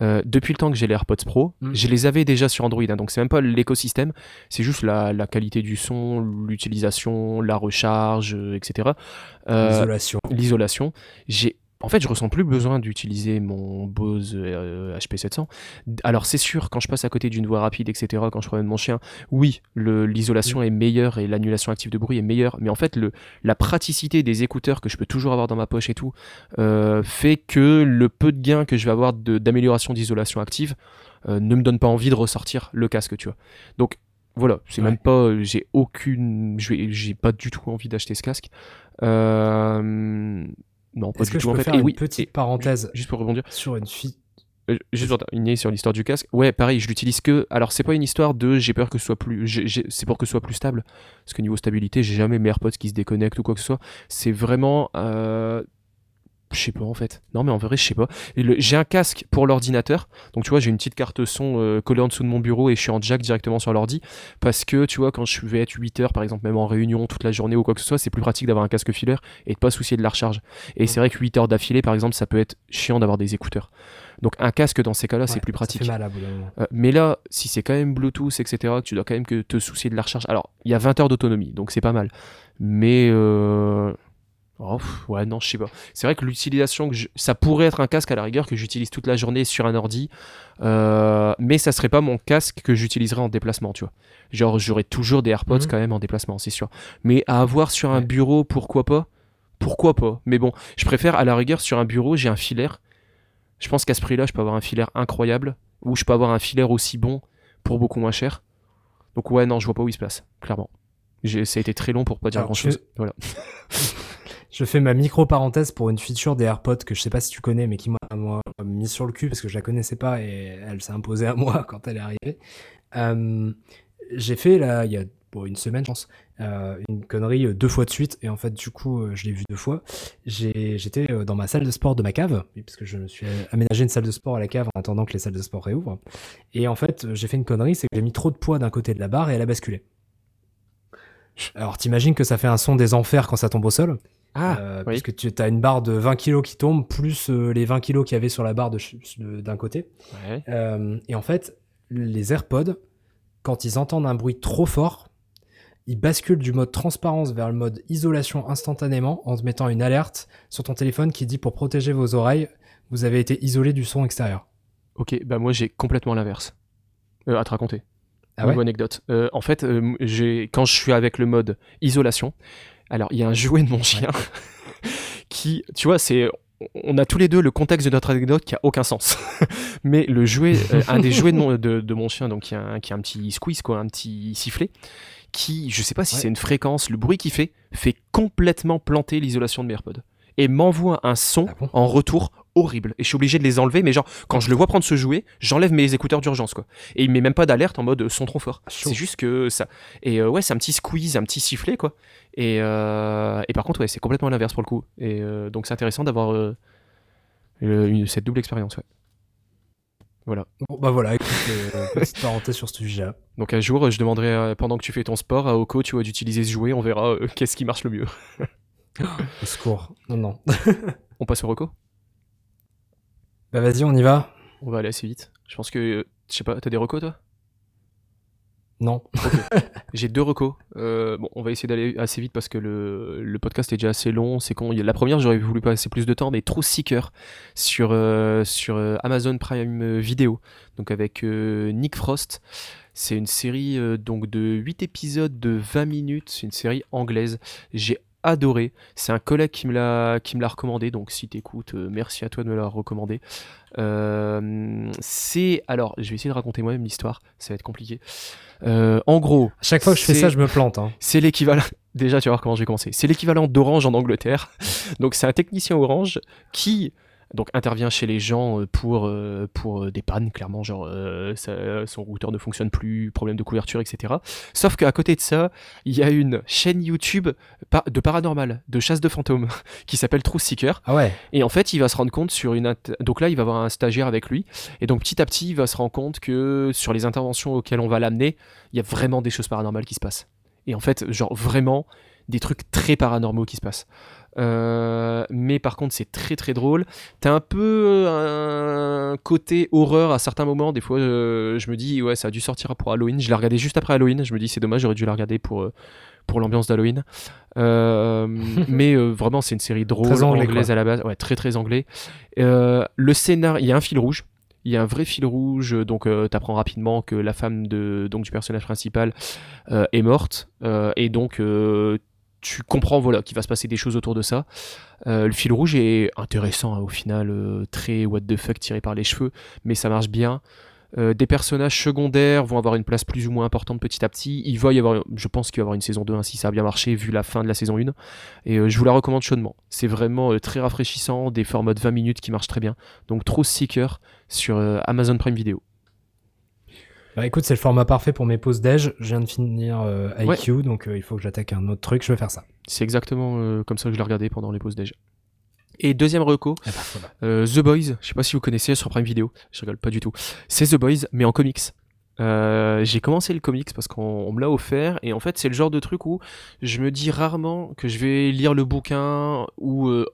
Euh, depuis le temps que j'ai les AirPods Pro, Mm. je les avais déjà sur Android. hein, donc, c'est même pas l'écosystème, c'est juste la, la qualité du son, l'utilisation, la recharge, etc. Euh, Isolation. l'isolation. J'ai en fait, je ressens plus besoin d'utiliser mon Bose euh, HP700. Alors, c'est sûr, quand je passe à côté d'une voie rapide, etc., quand je promène mon chien, oui, l'isolation est meilleure et l'annulation active de bruit est meilleure. Mais en fait, le, la praticité des écouteurs que je peux toujours avoir dans ma poche et tout euh, fait que le peu de gain que je vais avoir d'amélioration d'isolation active euh, ne me donne pas envie de ressortir le casque, tu vois. Donc, voilà, c'est Ouais. même pas, euh, j'ai aucune, j'ai pas du tout envie d'acheter ce casque. Euh, non, pas Est-ce du que je en peux fait. faire Et une oui, petite et parenthèse juste pour rebondir, sur une fille euh, juste pour terminer sur l'histoire du casque. Ouais, pareil, je l'utilise que. Alors, c'est pas une histoire de j'ai peur que ce soit plus. j'ai- j'ai- C'est pour que ce soit plus stable. Parce que niveau stabilité, j'ai jamais mes AirPods qui se déconnectent ou quoi que ce soit. C'est vraiment. euh, Je sais pas en fait. Non, mais en vrai, je sais pas. J'ai un casque pour l'ordinateur. Donc, tu vois, j'ai une petite carte son euh, collée en dessous de mon bureau et je suis en jack directement sur l'ordi. Parce que, tu vois, quand je vais être 8 heures, par exemple, même en réunion toute la journée ou quoi que ce soit, c'est plus pratique d'avoir un casque filaire et de pas soucier de la recharge. Et c'est vrai que 8 heures d'affilée, par exemple, ça peut être chiant d'avoir des écouteurs. Donc, un casque dans ces cas-là, c'est plus pratique. Mal à. Euh, mais là, si c'est quand même Bluetooth, etc., que tu dois quand même que te soucier de la recharge. Alors, il y a 20 heures d'autonomie, donc c'est pas mal. Mais. euh, oh, ouais, non, je sais pas. C'est vrai que l'utilisation, que je- ça pourrait être un casque à la rigueur que j'utilise toute la journée sur un ordi, euh, mais ça serait pas mon casque que j'utiliserais en déplacement, tu vois. Genre, j'aurais toujours des AirPods Mhm. quand même en déplacement, c'est sûr. Mais à avoir sur un bureau, pourquoi pas? Pourquoi pas? Mais bon, je préfère à la rigueur sur un bureau, j'ai un filaire. Je pense qu'à ce prix-là, je peux avoir un filaire incroyable, ou je peux avoir un filaire aussi bon pour beaucoup moins cher. Donc ouais, non, je vois pas où il se place, clairement. Ça a été très long pour pas dire grand-chose. Voilà. [laughs] Je fais ma micro parenthèse pour une feature des AirPods que je sais pas si tu connais, mais qui m'a moi, mis sur le cul parce que je la connaissais pas et elle s'est imposée à [laughs] moi quand elle est arrivée. Euh, j'ai fait là, il y a bon, une semaine, je pense, euh, une connerie euh, deux fois de suite et en fait du coup euh, je l'ai vu deux fois. J'ai- J'étais dans ma salle de sport de ma cave, oui, parce que je me suis aménagé une salle de sport à la cave en attendant que les salles de sport réouvrent. Et en fait j'ai fait une connerie, c'est que j'ai mis trop de poids d'un côté de la barre et elle a basculé. Alors t'imagines que ça fait un son des enfers quand ça tombe au sol? Ah, euh, oui. Puisque tu as une barre de 20 kilos qui tombe, plus euh, les 20 kilos qu'il y avait sur la barre d'un côté. ouais. Euh, et en fait, les AirPods, quand ils entendent un bruit trop fort, ils basculent du mode transparence vers le mode isolation instantanément en te mettant une alerte sur ton téléphone qui dit pour protéger vos oreilles, vous avez été isolé du son extérieur. Ok, bah moi j'ai complètement l'inverse. À te raconter. Ah Une anecdote. En fait, j'ai quand je suis avec le mode isolation, alors il y a un jouet de mon chien [laughs] qui, tu vois, c'est on a tous les deux le contexte de notre anecdote qui a aucun sens. [laughs] Mais le jouet, euh, un des jouets de mon, de, de mon chien, donc qui a, un, qui a un petit squeeze, quoi, un petit sifflet, qui, je sais pas si Ouais. c'est une fréquence, le bruit qu'il fait, fait complètement planter l'isolation de mes AirPods. Et m'envoie un son Ah bon? en retour horrible. Et je suis obligé de les enlever, mais genre, quand je le vois prendre ce jouet, j'enlève mes écouteurs d'urgence, quoi. Et il met même pas d'alerte en mode euh, son trop fort. Chaud. C'est juste que ça. Et euh, ouais, c'est un petit squeeze, un petit sifflet, quoi. Et, euh, et par contre, ouais, c'est complètement l'inverse pour le coup. Et euh, donc, c'est intéressant d'avoir cette double expérience, ouais. Voilà. Bon, bah voilà, écoute, [laughs] petite parenthèse sur ce sujet-là. Donc, un jour, je demanderai, pendant que tu fais ton sport, à Oko, tu vois, d'utiliser ce jouet, on verra [laughs] qu'est-ce qui marche le mieux. [gasps] Au secours. Non, non. [laughs] On passe au Rocco? Bah vas-y, on y va. On va aller assez vite. Je pense que Je sais pas, t'as des recos toi? Non. [laughs] J'ai deux recos. Euh, bon, on va essayer d'aller assez vite parce que le, le podcast est déjà assez long. C'est con. Il y a- La première, j'aurais voulu passer plus de temps, mais True Seeker sur, euh, sur euh, Amazon Prime Video, donc avec euh, Nick Frost. C'est une série donc de 8 épisodes de 20 minutes. C'est une série anglaise. J'ai adoré. C'est un collègue qui me l'a qui me l'a recommandé. Donc si t'écoutes, euh, merci à toi de me l'avoir recommandé. Euh, c'est alors, je vais essayer de raconter moi-même l'histoire. Ça va être compliqué. Euh, en gros, À chaque fois que je fais ça, je me plante. hein. [laughs] c'est l'équivalent. Déjà, tu vas voir comment j'ai commencé. C'est l'équivalent d'Orange en Angleterre. [laughs] Donc, c'est un technicien Orange qui donc intervient chez les gens euh, pour, euh, pour euh, des pannes, clairement, genre ça- son routeur ne fonctionne plus, problème de couverture, etc. Sauf qu'à côté de ça, il y a une chaîne YouTube de paranormal, de chasse de fantômes, [laughs] qui s'appelle True Seeker. Ah ouais. Et en fait, il va se rendre compte sur une. Donc là, il va avoir un stagiaire avec lui. Et donc petit à petit, il va se rendre compte que sur les interventions auxquelles on va l'amener, il y a vraiment des choses paranormales qui se passent. Et en fait, genre vraiment des trucs très paranormaux qui se passent. Euh, mais par contre, c'est très très drôle. T'as un peu un côté horreur à certains moments. Des fois, euh, je me dis, ouais, ça a dû sortir pour Halloween. Je l'ai regardé juste après Halloween. Je me dis, c'est dommage, j'aurais dû la regarder pour, euh, pour l'ambiance d'Halloween. Euh, [laughs] mais euh, vraiment, c'est une série drôle, Très anglais, anglaise quoi. à la base. Ouais, très très anglais. Euh, le scénar, il y a un fil rouge. Il y a un vrai fil rouge, donc euh, t'apprends rapidement que la femme de, donc, du personnage principal euh, est morte, euh, et donc euh, tu comprends voilà qu'il va se passer des choses autour de ça. Euh, le fil rouge est intéressant hein, au final, euh, très what the fuck tiré par les cheveux, mais ça marche bien. Euh, des personnages secondaires vont avoir une place plus ou moins importante petit à petit. Il va y avoir, je pense qu'il va y avoir une saison 2 hein, si ça a bien marché vu la fin de la saison 1. Et je vous la recommande chaudement. C'est vraiment très rafraîchissant, des formats de 20 minutes qui marchent très bien. Donc True Seeker sur Amazon Prime Video. Bah écoute, c'est le format parfait pour mes pauses déj. Je viens de finir euh, Ouais. IQ, donc euh, il faut que j'attaque un autre truc. Je vais faire ça. C'est exactement euh, comme ça que je l'ai regardé pendant les pauses déj. Et deuxième reco, Eh bah, voilà. euh, The Boys, je sais pas si vous connaissez sur Prime Video, je rigole pas du tout. C'est The Boys, mais en comics. Euh, j'ai commencé le comics parce qu'on on me l'a offert et en fait c'est le genre de truc où je me dis rarement que je vais lire le bouquin ou euh,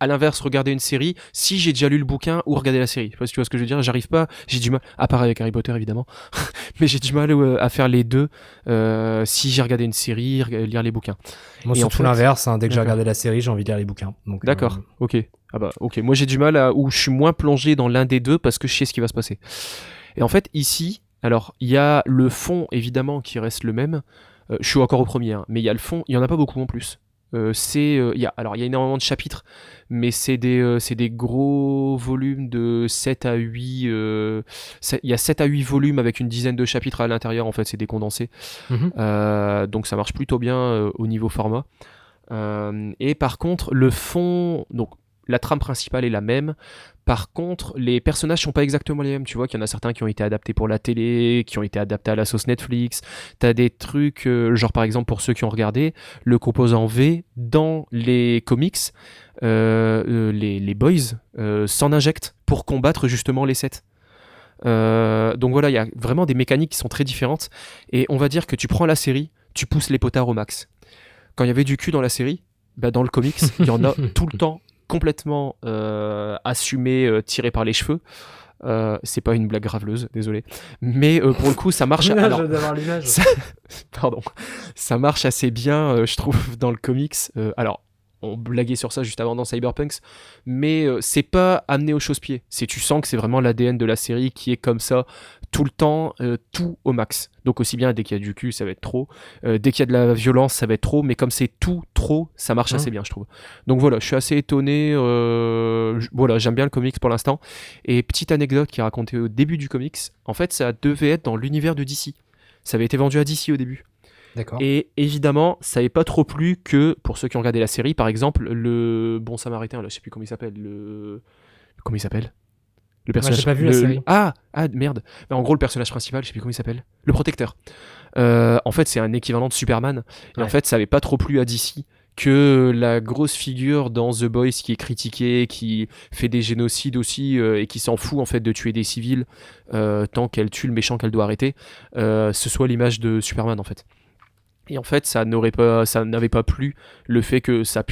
à l'inverse regarder une série si j'ai déjà lu le bouquin ou regarder la série. Je sais pas si tu vois ce que je veux dire, j'arrive pas, j'ai du mal, à part avec Harry Potter évidemment, [laughs] mais j'ai du mal euh, à faire les deux euh, si j'ai regardé une série, lire les bouquins. Moi, surtout fait- l'inverse. hein, dès que j'ai D'accord. regardé la série, j'ai envie de lire les bouquins. Donc, euh, D'accord, ok. Ah bah ok, moi j'ai du mal à où je suis moins plongé dans l'un des deux parce que je sais ce qui va se passer. Et en fait ici, alors il y a le fond évidemment qui reste le même. Je suis encore au premier, hein, mais il y a le fond, il y en a pas beaucoup en plus. Euh, c'est euh, il y a alors il y a énormément de chapitres, mais c'est des euh, c'est des gros volumes de 7 à 8 euh, il y a 7 à 8 volumes avec une dizaine de chapitres à l'intérieur en fait, c'est des condensés. Mhm. Euh, donc ça marche plutôt bien euh, au niveau format. Euh, et par contre, le fond, donc la trame principale est la même. Par contre, les personnages sont pas exactement les mêmes. Tu vois qu'il y en a certains qui ont été adaptés pour la télé, qui ont été adaptés à la sauce Netflix. T'as des trucs, euh, genre par exemple pour ceux qui ont regardé, le composant V dans les comics, euh, euh, les, les boys euh, s'en injectent pour combattre justement les sets. Donc voilà, il y a vraiment des mécaniques qui sont très différentes. Et on va dire que tu prends la série, tu pousses les potards au max. Quand il y avait du cul dans la série, bah dans le comics, il y en a [laughs] tout le temps complètement euh, assumé, euh, tiré par les cheveux. Euh, c'est pas une blague graveleuse, désolé. Mais euh, pour le coup, ça marche. [laughs] alors, [laughs] ça, pardon, ça marche assez bien, euh, je trouve, dans le comics. Alors, on blaguait sur ça juste avant dans Cyberpunks, mais euh, c'est pas amené au chausse-pied. C'est tu sens que c'est vraiment l'ADN de la série qui est comme ça tout le temps, euh, tout au max. Donc aussi bien dès qu'il y a du cul, ça va être trop. Euh, dès qu'il y a de la violence, ça va être trop. Mais comme c'est tout trop, ça marche Mhm. assez bien, je trouve. Donc voilà, je suis assez étonné. voilà, j'aime bien le comics pour l'instant. Et petite anecdote qui est racontée au début du comics. En fait, ça devait être dans l'univers de DC. Ça avait été vendu à DC au début. D'accord. Et évidemment, ça n'avait pas trop plu que, pour ceux qui ont regardé la série, par exemple, le bon samaritain, là, je sais plus comment il s'appelle, le... Comment il s'appelle? Le personnage... j'ai pas vu la le- série. Ah, ah, merde. En gros, le personnage principal, je sais plus comment il s'appelle. Le protecteur. Euh, en fait, c'est un équivalent de Superman. Et en fait, ça n'avait pas trop plu à DC que la grosse figure dans The Boys qui est critiquée, qui fait des génocides aussi euh, et qui s'en fout en fait de tuer des civils euh, tant qu'elle tue le méchant qu'elle doit arrêter, euh, ce soit l'image de Superman en fait. Et en fait, ça n'aurait pas, ça n'avait pas plu le fait que ça,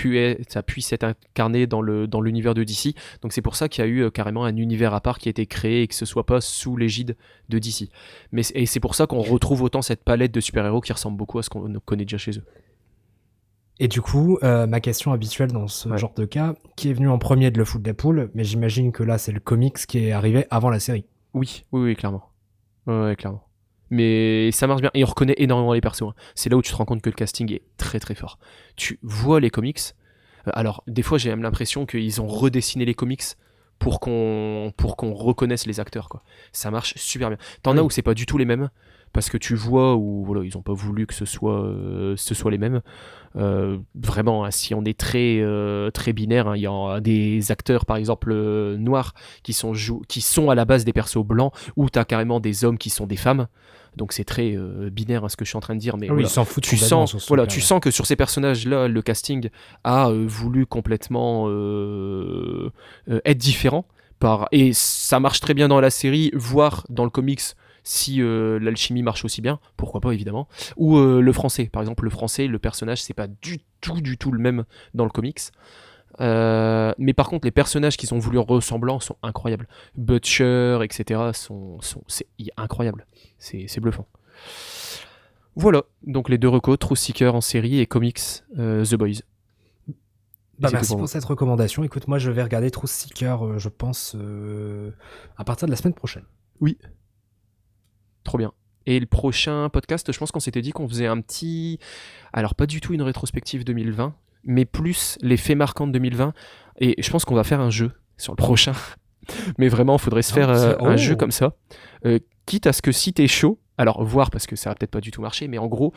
ça puisse être incarné dans le dans l'univers de DC. Donc c'est pour ça qu'il y a eu euh, carrément un univers à part qui a été créé et que ce soit pas sous l'égide de DC. Mais et c'est pour ça qu'on retrouve autant cette palette de super-héros qui ressemble beaucoup à ce qu'on connaît déjà chez eux. Et du coup, euh, ma question habituelle dans ce Ouais. genre de cas, qui est venu en premier de le foot des poules, mais j'imagine que là c'est le comics qui est arrivé avant la série. Oui, oui, oui, clairement. Ouais, ouais, clairement. Mais ça marche bien. Et on reconnaît énormément les persos. hein. C'est là où tu te rends compte que le casting est très très fort. Tu vois les comics. euh, Alors, des fois, j'ai même l'impression qu'ils ont redessiné les comics pour qu'on pour qu'on reconnaisse les acteurs. Quoi. Ça marche super bien. T'en as où c'est pas du tout les mêmes? Parce que tu vois où voilà, ils ont pas voulu que ce soit, euh, ce soit les mêmes. Euh, vraiment, hein, si on est très, euh, très binaire, hein, il y a des acteurs, par exemple, noirs, qui sont, qui sont à la base des persos blancs, ou tu as carrément des hommes qui sont des femmes. Donc c'est très binaire hein, ce que je suis en train de dire. Mais Ah oui, voilà. ils s'en foutent tu sens, voilà, tu sens que sur ces personnages-là, le casting a voulu complètement être différent. Par... Et ça marche très bien dans la série, voire dans le comics si euh, l'alchimie marche aussi bien, pourquoi pas évidemment. Ou euh, le français, par exemple, le français, le personnage, c'est pas du tout, du tout le même dans le comics. Euh, mais par contre, les personnages qui sont voulu ressemblants sont incroyables. Butcher, etc., sont, sont, c'est incroyable. C'est c'est bluffant. Voilà, donc les deux recos, True Seeker en série et comics The Boys. Bah, merci pour, cette recommandation. Écoute, moi je vais regarder Truth Seeker, euh, je pense, euh, à partir de la semaine prochaine. Trop bien. Et le prochain podcast, je pense qu'on s'était dit qu'on faisait un petit. Alors, pas du tout une rétrospective 2020, mais plus les faits marquants de 2020. Et je pense qu'on va faire un jeu sur le prochain. [laughs] mais vraiment, il faudrait se faire euh, un oh. jeu comme ça. Euh, quitte à ce que si t'es chaud, alors voir parce que ça va peut-être pas du tout marcher, mais en gros,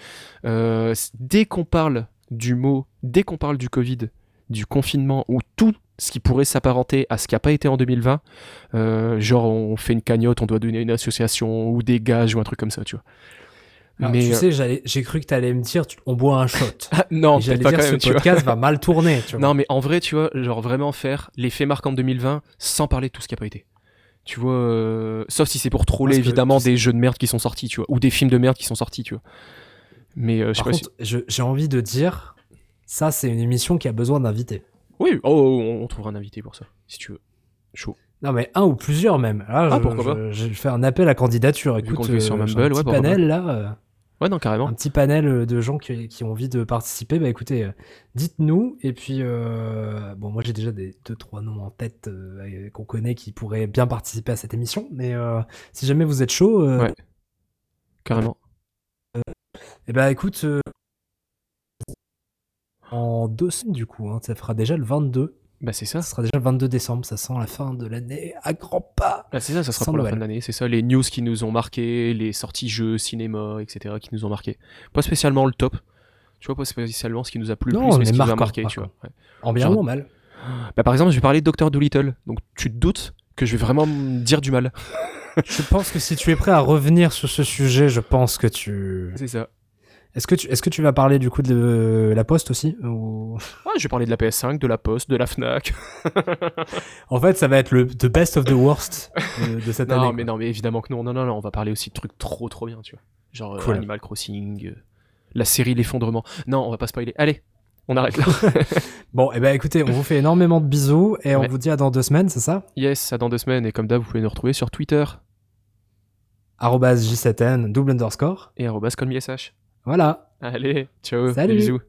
euh, dès qu'on parle du mot, dès qu'on parle du Covid, du confinement ou tout ce qui pourrait s'apparenter à ce qui n'a pas été en 2020, euh, genre on fait une cagnotte, on doit donner une association ou des gages ou un truc comme ça, tu vois. Alors, mais tu euh, sais, j'ai cru que tu allais me dire tu- on boit un shot. [laughs] ah, non, j'allais dire quand ce même, podcast va mal [laughs] tourner. Tu vois. Non, mais en vrai, tu vois, genre vraiment faire les faits marquants de 2020 sans parler de tout ce qui n'a pas été. Tu vois, euh, sauf si c'est pour troller évidemment sais- des jeux de merde qui sont sortis, tu vois, ou des films de merde qui sont sortis, tu vois. Mais euh, je sais Par pas contre, je- j'ai envie de dire, ça c'est une émission qui a besoin d'invités. Oui, oh, oh, on on trouvera un invité pour ça, si tu veux. Chaud. Non mais un ou plusieurs même. Là, Ah, je, pourquoi je- je fais un appel à candidature. Écoute, le fait sur euh, Mumble, un petit panel là, euh, Ouais, non, carrément. un petit panel de gens qui, qui ont envie de participer. Bah écoutez, euh, dites-nous. Et puis, euh, bon, moi j'ai déjà des deux trois noms en tête euh, qu'on connaît qui pourraient bien participer à cette émission. Mais euh, si jamais vous êtes chaud, euh, Ouais. Carrément. eh ben écoute, euh, en deux semaines du coup, hein, ça fera déjà le 22. Bah, c'est ça. Ça sera déjà le 22 décembre. Ça sent la fin de l'année à grands pas. Ah, c'est ça, ça sera Sans pour la Noël. fin de l'année. C'est ça, les news qui nous ont marqué, les sorties jeux, cinéma, etc. qui nous ont marqué. Pas spécialement le top. Tu vois, pas spécialement ce qui nous a plu le Non, plus, mais ce qui nous a marquant, marqué, tu marquant. vois. Ouais. En bien Genre- ou en mal. Bah, par exemple, je vais parler de Dr. Dolittle. Donc, tu te doutes que je vais vraiment me dire du mal. [laughs] Je pense que si tu es prêt à revenir sur ce sujet, je pense que tu. C'est ça. Est-ce que tu, est-ce que tu vas parler du coup de la poste aussi ou... Ah, je vais parler de la PS5, de la Poste, de la Fnac. [laughs] En fait, ça va être le the best of the worst de, de cette non, année. mais quoi. non, mais évidemment que non. Non, non, non, on va parler aussi de trucs trop, trop bien, tu vois. Genre euh, Cool. Animal Crossing, euh, la série L'effondrement. Non, on va pas spoiler. Allez, on arrête là. [laughs] Bon, et ben écoutez, on vous fait énormément de bisous et on Ouais. vous dit à dans deux semaines, c'est ça? Yes, à dans deux semaines. Et comme d'hab, vous pouvez nous retrouver sur Twitter Arrobase J7N, double underscore. et arrobas colmish. Voilà. Allez, ciao, Salut. bisous.